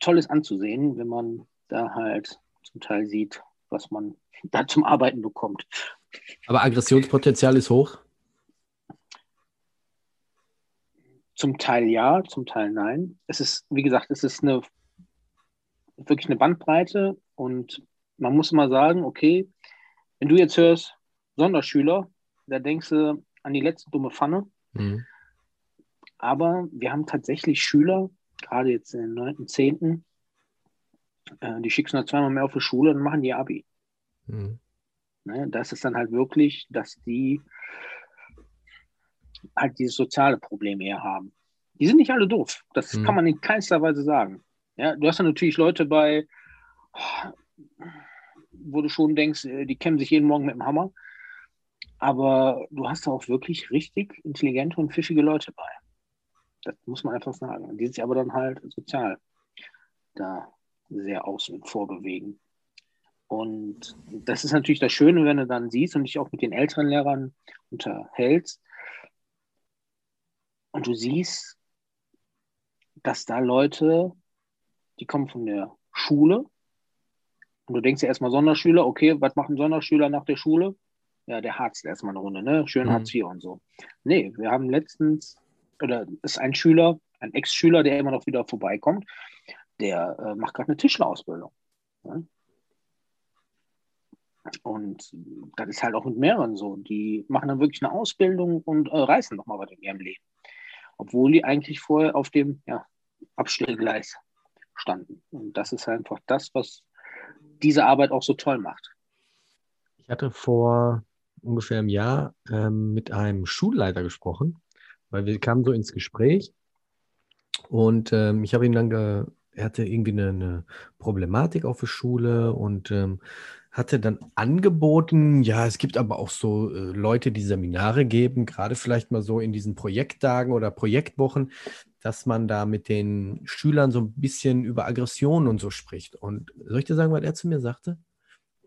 toll ist anzusehen, wenn man da halt zum Teil sieht, was man da zum Arbeiten bekommt. Aber Aggressionspotenzial ist hoch? Zum Teil ja, zum Teil nein. Es ist, wie gesagt, es ist eine wirklich eine Bandbreite und man muss mal sagen, okay, wenn du jetzt hörst, Sonderschüler, da denkst du an die letzte dumme Pfanne. Mhm. Aber wir haben tatsächlich Schüler, gerade jetzt in den 9., 10., äh, die schickst du noch zweimal mehr auf die Schule und machen die Abi. Mhm. Ne, das ist dann halt wirklich, dass die halt dieses soziale Problem eher haben. Die sind nicht alle doof. Das mhm. kann man in keinster Weise sagen. Ja, du hast ja natürlich Leute bei, wo du schon denkst, äh, die kämmen sich jeden Morgen mit dem Hammer. Aber du hast auch wirklich richtig intelligente und pfiffige Leute bei. Das muss man einfach sagen. Die sich aber dann halt sozial da sehr und vorbewegen. Und das ist natürlich das Schöne, wenn du dann siehst und dich auch mit den älteren Lehrern unterhältst, und du siehst, dass da Leute, die kommen von der Schule. Und du denkst ja erstmal Sonderschüler, okay, was machen Sonderschüler nach der Schule? Ja, der harzt erstmal eine Runde, ne? Schön mhm. Hartz IV und so. Nee, wir haben letztens, oder ist ein Schüler, ein Ex-Schüler, der immer noch wieder vorbeikommt, der äh, macht gerade eine Tischlerausbildung. Ne? Und das ist halt auch mit mehreren so. Die machen dann wirklich eine Ausbildung und äh, reißen nochmal was in ihrem Leben obwohl die eigentlich vorher auf dem ja, Abstellgleis standen. Und das ist einfach das, was diese Arbeit auch so toll macht. Ich hatte vor ungefähr einem Jahr ähm, mit einem Schulleiter gesprochen, weil wir kamen so ins Gespräch und ähm, ich habe ihm dann, er hatte irgendwie eine, eine, Problematik auf der Schule und ähm, hatte dann angeboten, ja, es gibt aber auch so äh, Leute, die Seminare geben, gerade vielleicht mal so in diesen Projekttagen oder Projektwochen, dass man da mit den Schülern so ein bisschen über Aggressionen und so spricht. Und soll ich dir sagen, was er zu mir sagte?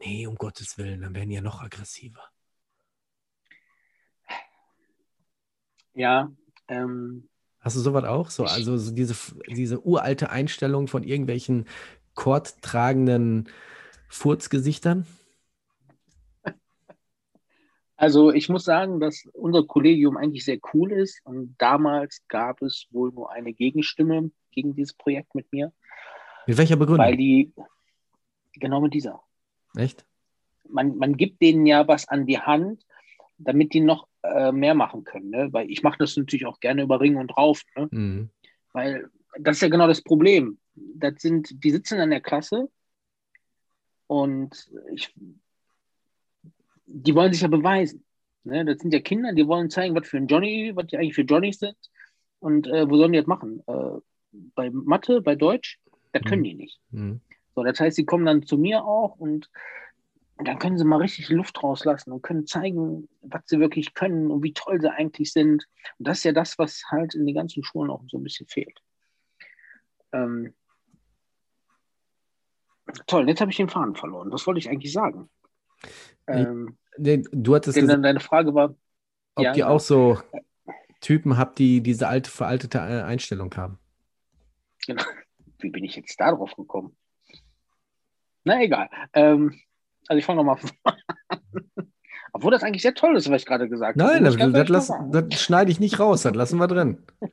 Nee, um Gottes Willen, dann werden die ja noch aggressiver. Ja, ähm, Hast du sowas auch? So, also so diese, diese uralte Einstellung von irgendwelchen kordtragenden Furzgesichtern? Also ich muss sagen, dass unser Kollegium eigentlich sehr cool ist und damals gab es wohl nur eine Gegenstimme gegen dieses Projekt mit mir. Mit welcher Begründung? Weil die, genau mit dieser. Echt? Man, man gibt denen ja was an die Hand, damit die noch äh, mehr machen können. Ne? Weil ich mache das natürlich auch gerne über Ring und drauf. Ne? Mhm. Weil das ist ja genau das Problem. Das sind, die sitzen in der Klasse und ich, die wollen sich ja beweisen. Ne? Das sind ja Kinder, die wollen zeigen, was für ein Johnny, was die eigentlich für Johnnies sind. Und äh, wo sollen die das machen? Äh, bei Mathe, bei Deutsch, das können mhm. die nicht. Mhm. So, das heißt, sie kommen dann zu mir auch und dann können sie mal richtig Luft rauslassen und können zeigen, was sie wirklich können und wie toll sie eigentlich sind. Und das ist ja das, was halt in den ganzen Schulen auch so ein bisschen fehlt. Ähm, Toll, jetzt habe ich den Faden verloren. Was wollte ich eigentlich sagen? Ähm, Nee, du hattest gesagt, deine Frage war, ob ja, ihr genau. auch so Typen habt, die diese alte, veraltete äh, Einstellung haben. Genau. Wie bin ich jetzt da drauf gekommen? Na egal. Ähm, also ich fange nochmal an. Obwohl das eigentlich sehr toll ist, was ich gerade gesagt habe. Nein, das, das, lass, das schneide ich nicht raus, das lassen wir drin.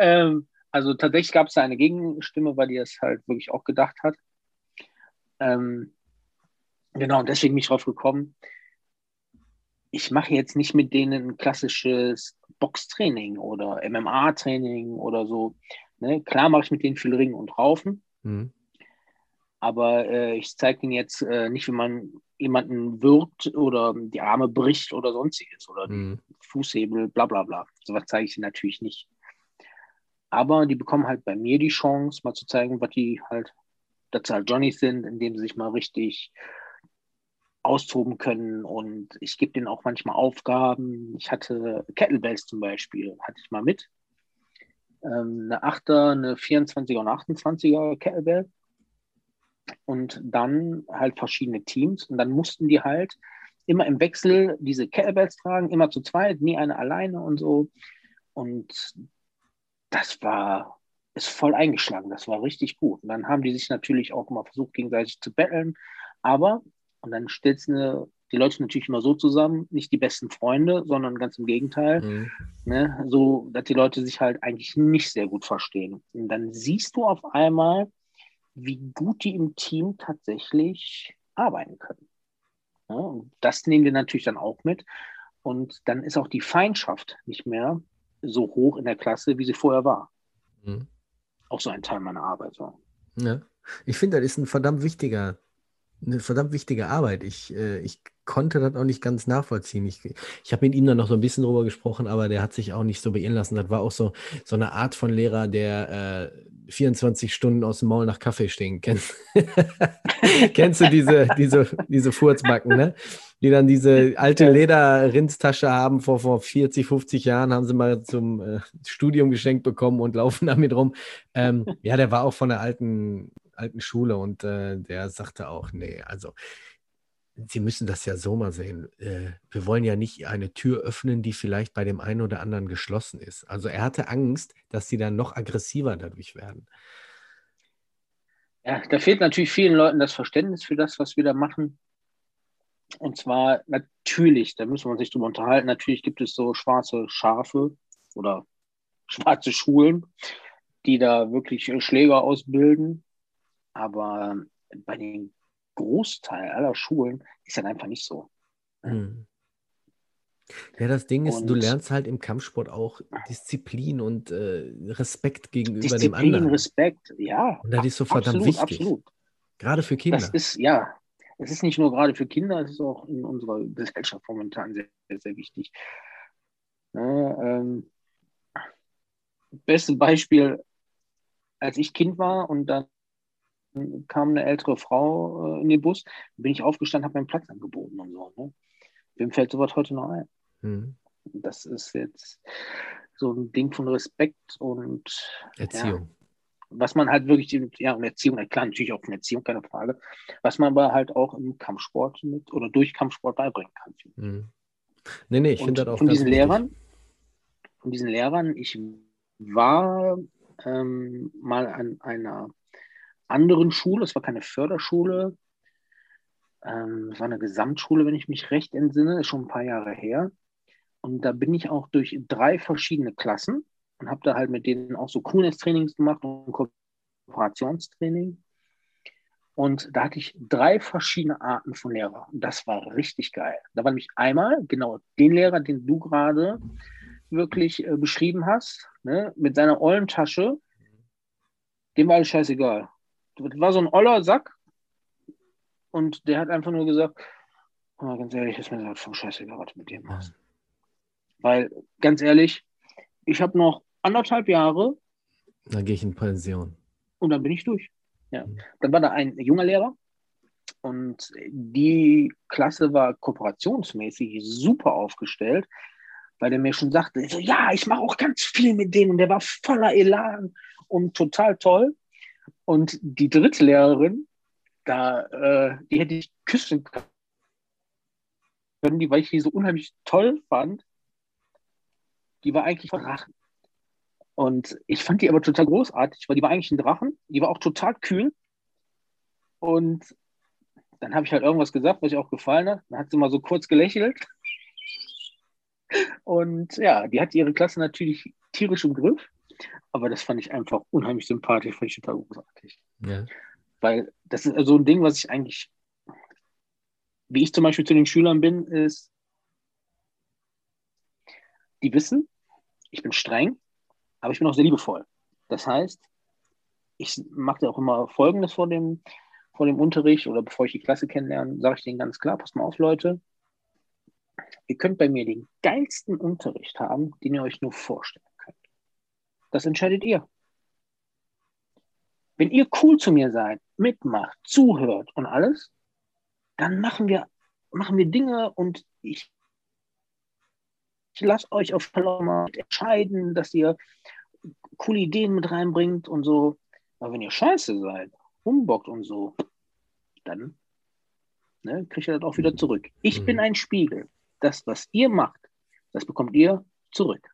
Ähm, also tatsächlich gab es da eine Gegenstimme, weil die es halt wirklich auch gedacht hat. Ähm, genau, und deswegen bin ich drauf gekommen. Ich mache jetzt nicht mit denen ein klassisches Boxtraining oder MMA-Training oder so. Ne? Klar mache ich mit denen viel Ringen und Raufen, Hm. aber äh, ich zeige ihnen jetzt äh, nicht, wie man jemanden wirkt oder die Arme bricht oder sonstiges oder die Hm. Fußhebel, bla bla bla. Sowas zeige ich ihnen natürlich nicht. Aber die bekommen halt bei mir die Chance, mal zu zeigen, was die halt, dass sie halt Johnnies sind, indem sie sich mal richtig austoben können. Und ich gebe denen auch manchmal Aufgaben. Ich hatte Kettlebells zum Beispiel, hatte ich mal mit. Ähm, eine 8er, eine 24er und 28er Kettlebell. Und dann halt verschiedene Teams. Und dann mussten die halt immer im Wechsel diese Kettlebells tragen, immer zu zweit, nie eine alleine und so. Und das war, ist voll eingeschlagen. Das war richtig gut. Und dann haben die sich natürlich auch immer versucht, gegenseitig zu betteln. Aber, und dann stellst du die Leute natürlich immer so zusammen, nicht die besten Freunde, sondern ganz im Gegenteil, Hm. ne? so, dass die Leute sich halt eigentlich nicht sehr gut verstehen. Und dann siehst du auf einmal, wie gut die im Team tatsächlich arbeiten können. Ja, und das nehmen wir natürlich dann auch mit. Und dann ist auch die Feindschaft nicht mehr so hoch in der Klasse, wie sie vorher war. Hm. Auch so ein Teil meiner Arbeit. So. Ja. Ich finde, das ist ein verdammt wichtiger, eine verdammt wichtige Arbeit. Ich, äh, ich konnte das auch nicht ganz nachvollziehen. Ich, ich habe mit ihm dann noch so ein bisschen drüber gesprochen, aber der hat sich auch nicht so beirren lassen. Das war auch so, so eine Art von Lehrer, der äh, 24 Stunden aus dem Maul nach Kaffee stinkt. Kennst, Kennst du diese, diese, diese Furzbacken, ne? Die dann diese alte. Lederrindstasche haben, vor, vor 40, 50 Jahren haben sie mal zum äh, Studium geschenkt bekommen und laufen damit rum. Ähm, ja, der war auch von der alten, alten Schule und äh, der sagte auch, nee, also Sie müssen das ja so mal sehen. Äh, wir wollen ja nicht eine Tür öffnen, die vielleicht bei dem einen oder anderen geschlossen ist. Also er hatte Angst, dass sie dann noch aggressiver dadurch werden. Ja, da fehlt natürlich vielen Leuten das Verständnis für das, was wir da machen. Und zwar natürlich, da müssen wir sich drüber unterhalten, natürlich gibt es so schwarze Schafe oder schwarze Schulen, die da wirklich äh, Schläger ausbilden. Aber bei dem Großteil aller Schulen ist das einfach nicht so. Hm. Ja, das Ding ist, du Und- lernst halt im Kampfsport auch Disziplin und äh, Respekt gegenüber dem Disziplin, anderen. Respekt, ja. Und das ist so verdammt absolut, wichtig. Absolut. Gerade für Kinder. Das ist, ja, es ist nicht nur gerade für Kinder, es ist auch in unserer Gesellschaft momentan sehr, sehr, sehr wichtig. Ne, ähm, beste Beispiel, als ich Kind war und dann kam eine ältere Frau äh, in den Bus, bin ich aufgestanden, habe meinen Platz angeboten und so. Ne? Wem fällt sowas heute noch ein? Hm. Das ist jetzt so ein Ding von Respekt und Erziehung. was man halt wirklich, ja, und Erziehung, ja, klar, natürlich auch von Erziehung, keine Frage, was man aber halt auch im Kampfsport mit oder durch Kampfsport beibringen kann. Hm. Nee, nee, ich finde das auch von diesen wichtig. Lehrern, von diesen Lehrern, ich war ähm, mal an einer anderen Schule, es war keine Förderschule, ähm, es war eine Gesamtschule, wenn ich mich recht entsinne, ist schon ein paar Jahre her. Und da bin ich auch durch drei verschiedene Klassen und habe da halt mit denen auch so Coolness-Trainings gemacht und Kooperationstraining. Und da hatte ich drei verschiedene Arten von Lehrer. Und das war richtig geil. Da war nämlich einmal genau den Lehrer, den du gerade wirklich äh, beschrieben hast, ne, mit seiner ollen Tasche. Dem war alles scheißegal. Das war so ein oller Sack. Und der hat einfach nur gesagt, "Ah, ganz ehrlich, ist mir das vom scheißegal, was du mit dem machst. Weil, ganz ehrlich, ich habe noch anderthalb Jahre Dann gehe ich in Pension. und dann bin ich durch. Ja. Mhm. Dann war da ein junger Lehrer und die Klasse war kooperationsmäßig super aufgestellt, weil der mir schon sagte, so, ja, ich mache auch ganz viel mit denen und der war voller Elan und total toll. Und die dritte Lehrerin, da, äh, die hätte ich küssen die, weil ich die so unheimlich toll fand, die war eigentlich ein Drachen. Und ich fand die aber total großartig, weil die war eigentlich ein Drachen. Die war auch total kühl. Und dann habe ich halt irgendwas gesagt, was ihr auch gefallen hat. Dann hat sie mal so kurz gelächelt. Und ja, die hat ihre Klasse natürlich tierisch im Griff. Aber das fand ich einfach unheimlich sympathisch, fand ich total großartig. Ja. Weil das ist so ein Ding, was ich eigentlich, wie ich zum Beispiel zu den Schülern bin, ist, die wissen, ich bin streng, aber ich bin auch sehr liebevoll. Das heißt, ich mache auch immer Folgendes vor dem, vor dem Unterricht oder bevor ich die Klasse kennenlerne, sage ich denen ganz klar, pass mal auf, Leute, ihr könnt bei mir den geilsten Unterricht haben, den ihr euch nur vorstellen könnt. Das entscheidet ihr. Wenn ihr cool zu mir seid, mitmacht, zuhört und alles, dann machen wir, machen wir Dinge und ich, ich lasse euch auf Paloma entscheiden, dass ihr coole Ideen mit reinbringt und so. Aber wenn ihr scheiße seid, umbockt und so, dann ne, kriegt ihr das auch wieder zurück. Ich mhm. bin ein Spiegel. Das, was ihr macht, das bekommt ihr zurück.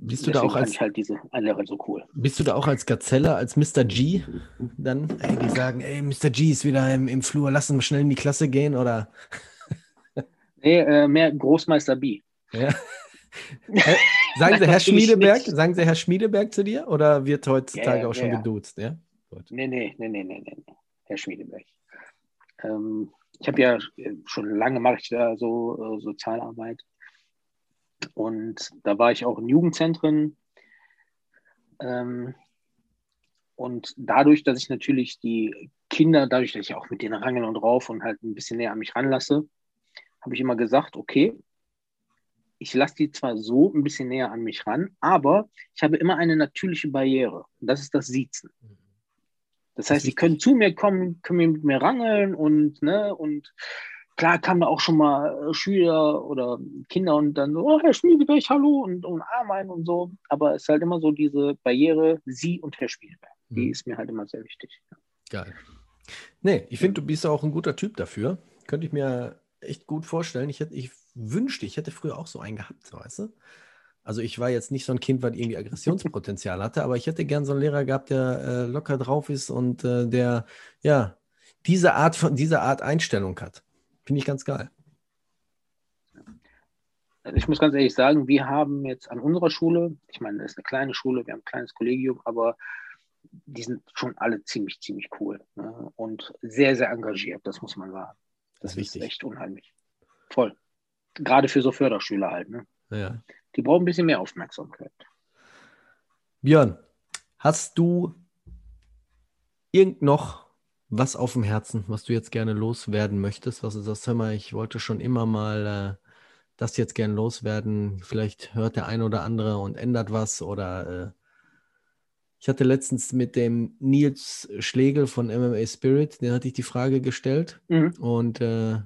Ja. Bist du da auch als ich halt diese Einlehrer so cool. Bist du da auch als Gazelle, als Mr. G dann, ey, die sagen, ey, Mr. G ist wieder im, im Flur, lass uns schnell in die Klasse gehen oder? nee, äh, mehr Großmeister B. Ja. sagen Sie Herr Schmiedeberg, sagen Sie Herr Schmiedeberg zu dir oder wird heutzutage ja, auch schon geduzt? Ja? Gut. Nee, nee, nee, nee, nee, nee. Herr Schmiedeberg. Ähm, ich habe ja schon lange mache ich da so äh, Sozialarbeit. Und da war ich auch in Jugendzentren. Ähm, und dadurch, dass ich natürlich die Kinder, dadurch, dass ich auch mit denen rangeln und rauf und halt ein bisschen näher an mich ranlasse, habe ich immer gesagt, okay, ich lasse die zwar so ein bisschen näher an mich ran, aber ich habe immer eine natürliche Barriere. Und das ist das Siezen. Das heißt, sie können zu mir kommen, können mit mir rangeln und, ne, und klar kamen da auch schon mal äh, Schüler oder Kinder und dann so, oh, Herr Schmiedeberg, hallo und, und Amein und so. Aber es ist halt immer so diese Barriere, Sie und Herr. Die mhm. ist mir halt immer sehr wichtig. Geil. Nee, ich finde, du bist auch ein guter Typ dafür. Könnte ich mir echt gut vorstellen. Ich, hätte, ich wünschte, ich hätte früher auch so einen gehabt, weißt du? Also ich war jetzt nicht so ein Kind, was irgendwie Aggressionspotenzial hatte, aber ich hätte gern so einen Lehrer gehabt, der äh, locker drauf ist und äh, der ja diese Art von diese Art Einstellung hat. Finde ich ganz geil. Also ich muss ganz ehrlich sagen, wir haben jetzt an unserer Schule, ich meine, das ist eine kleine Schule, wir haben ein kleines Kollegium, aber die sind schon alle ziemlich, ziemlich cool ne? und sehr, sehr engagiert, das muss man sagen. Das, das ist, ist echt unheimlich. Voll. Gerade für so Förderschüler halt. Ne? Ja. Die brauchen ein bisschen mehr Aufmerksamkeit. Björn, hast du irgend noch was auf dem Herzen, was du jetzt gerne loswerden möchtest? Was ist das? Hör mal, ich wollte schon immer mal äh, das jetzt gerne loswerden. Vielleicht hört der ein oder andere und ändert was oder äh, ich hatte letztens mit dem Nils Schlegel von MMA Spirit, den hatte ich die Frage gestellt mhm. und äh,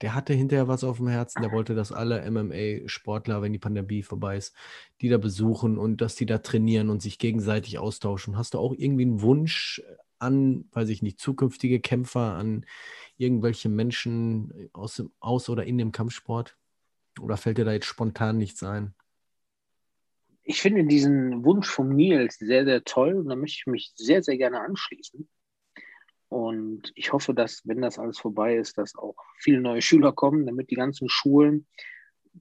der hatte hinterher was auf dem Herzen, der wollte, dass alle MMA-Sportler, wenn die Pandemie vorbei ist, die da besuchen und dass die da trainieren und sich gegenseitig austauschen. Hast du auch irgendwie einen Wunsch an, weiß ich nicht, zukünftige Kämpfer, an irgendwelche Menschen aus, dem, aus oder in dem Kampfsport? Oder fällt dir da jetzt spontan nichts ein? Ich finde diesen Wunsch von Nils sehr, sehr toll und da möchte ich mich sehr, sehr gerne anschließen. Und ich hoffe, dass, wenn das alles vorbei ist, dass auch viele neue Schüler kommen, damit die ganzen Schulen,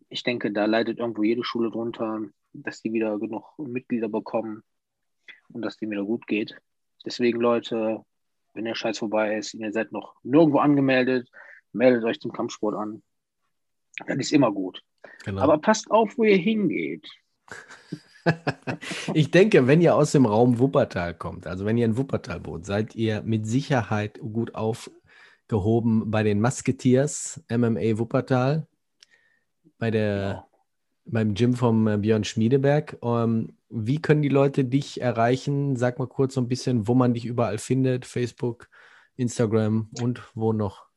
ich denke, da leidet irgendwo jede Schule drunter, dass die wieder genug Mitglieder bekommen und dass denen wieder gut geht. Deswegen, Leute, wenn der Scheiß vorbei ist ihr seid noch nirgendwo angemeldet, meldet euch zum Kampfsport an. Dann ist immer gut. Genau. Aber passt auf, wo ihr hingeht. ich denke, wenn ihr aus dem Raum Wuppertal kommt, also wenn ihr in Wuppertal wohnt, seid ihr mit Sicherheit gut aufgehoben bei den Musketeers MMA Wuppertal, bei der, beim Gym vom äh, Björn Schmiedeberg. Um, ähm, wie können die Leute dich erreichen? Sag mal kurz so ein bisschen, wo man dich überall findet, Facebook, Instagram und wo noch?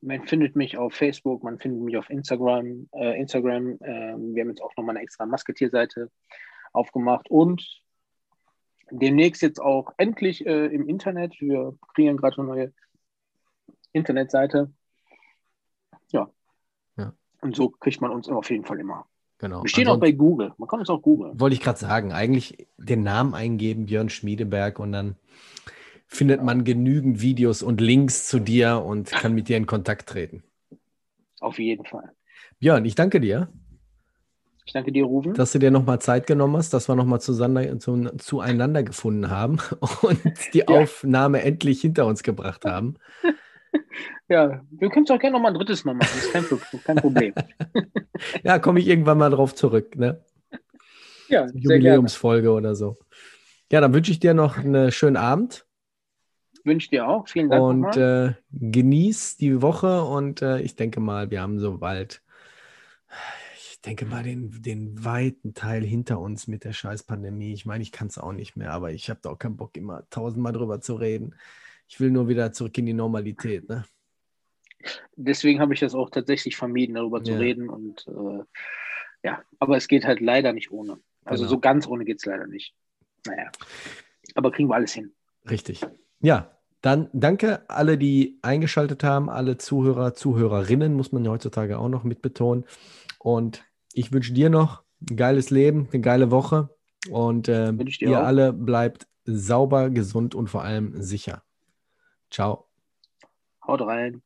man findet mich auf Facebook, man findet mich auf Instagram. Äh, Instagram. Äh, wir haben jetzt auch nochmal eine extra Masketierseite aufgemacht und demnächst jetzt auch endlich äh, im Internet. Wir kreieren gerade eine neue Internetseite. Ja. Ja. Und so kriegt man uns auf jeden Fall immer. Genau. Wir stehen auch bei Google. Man kann uns auch googeln. Wollte ich gerade sagen, eigentlich den Namen eingeben, Björn Schmiedeberg, und dann findet man genügend Videos und Links zu dir und kann mit dir in Kontakt treten. Auf jeden Fall. Björn, ich danke dir. Ich danke dir, Rufen. Dass du dir nochmal Zeit genommen hast, dass wir nochmal zu, zueinander gefunden haben und die ja. Aufnahme endlich hinter uns gebracht haben. Ja, wir können es auch gerne nochmal ein drittes Mal machen. Das ist kein, kein Problem. ja, komme ich irgendwann mal drauf zurück. Ne? Ja, Jubiläumsfolge oder so. Ja, dann wünsche ich dir noch einen schönen Abend. Wünsche dir auch. Vielen Dank. Und äh, genieß die Woche und äh, ich denke mal, wir haben so bald, ich denke mal, den, den weiten Teil hinter uns mit der Scheißpandemie. Ich meine, ich kann es auch nicht mehr, aber ich habe da auch keinen Bock, immer tausendmal drüber zu reden. Ich will nur wieder zurück in die Normalität. Ne? Deswegen habe ich das auch tatsächlich vermieden, darüber zu ja. reden. Und äh, ja, aber es geht halt leider nicht ohne. Also genau. so ganz ohne geht es leider nicht. Naja, aber kriegen wir alles hin. Richtig. Ja, dann danke alle, die eingeschaltet haben, alle Zuhörer, Zuhörerinnen, muss man ja heutzutage auch noch mit betonen. Und ich wünsche dir noch ein geiles Leben, eine geile Woche. Und äh, ihr auch. alle bleibt sauber, gesund und vor allem sicher. Ciao. Haut rein.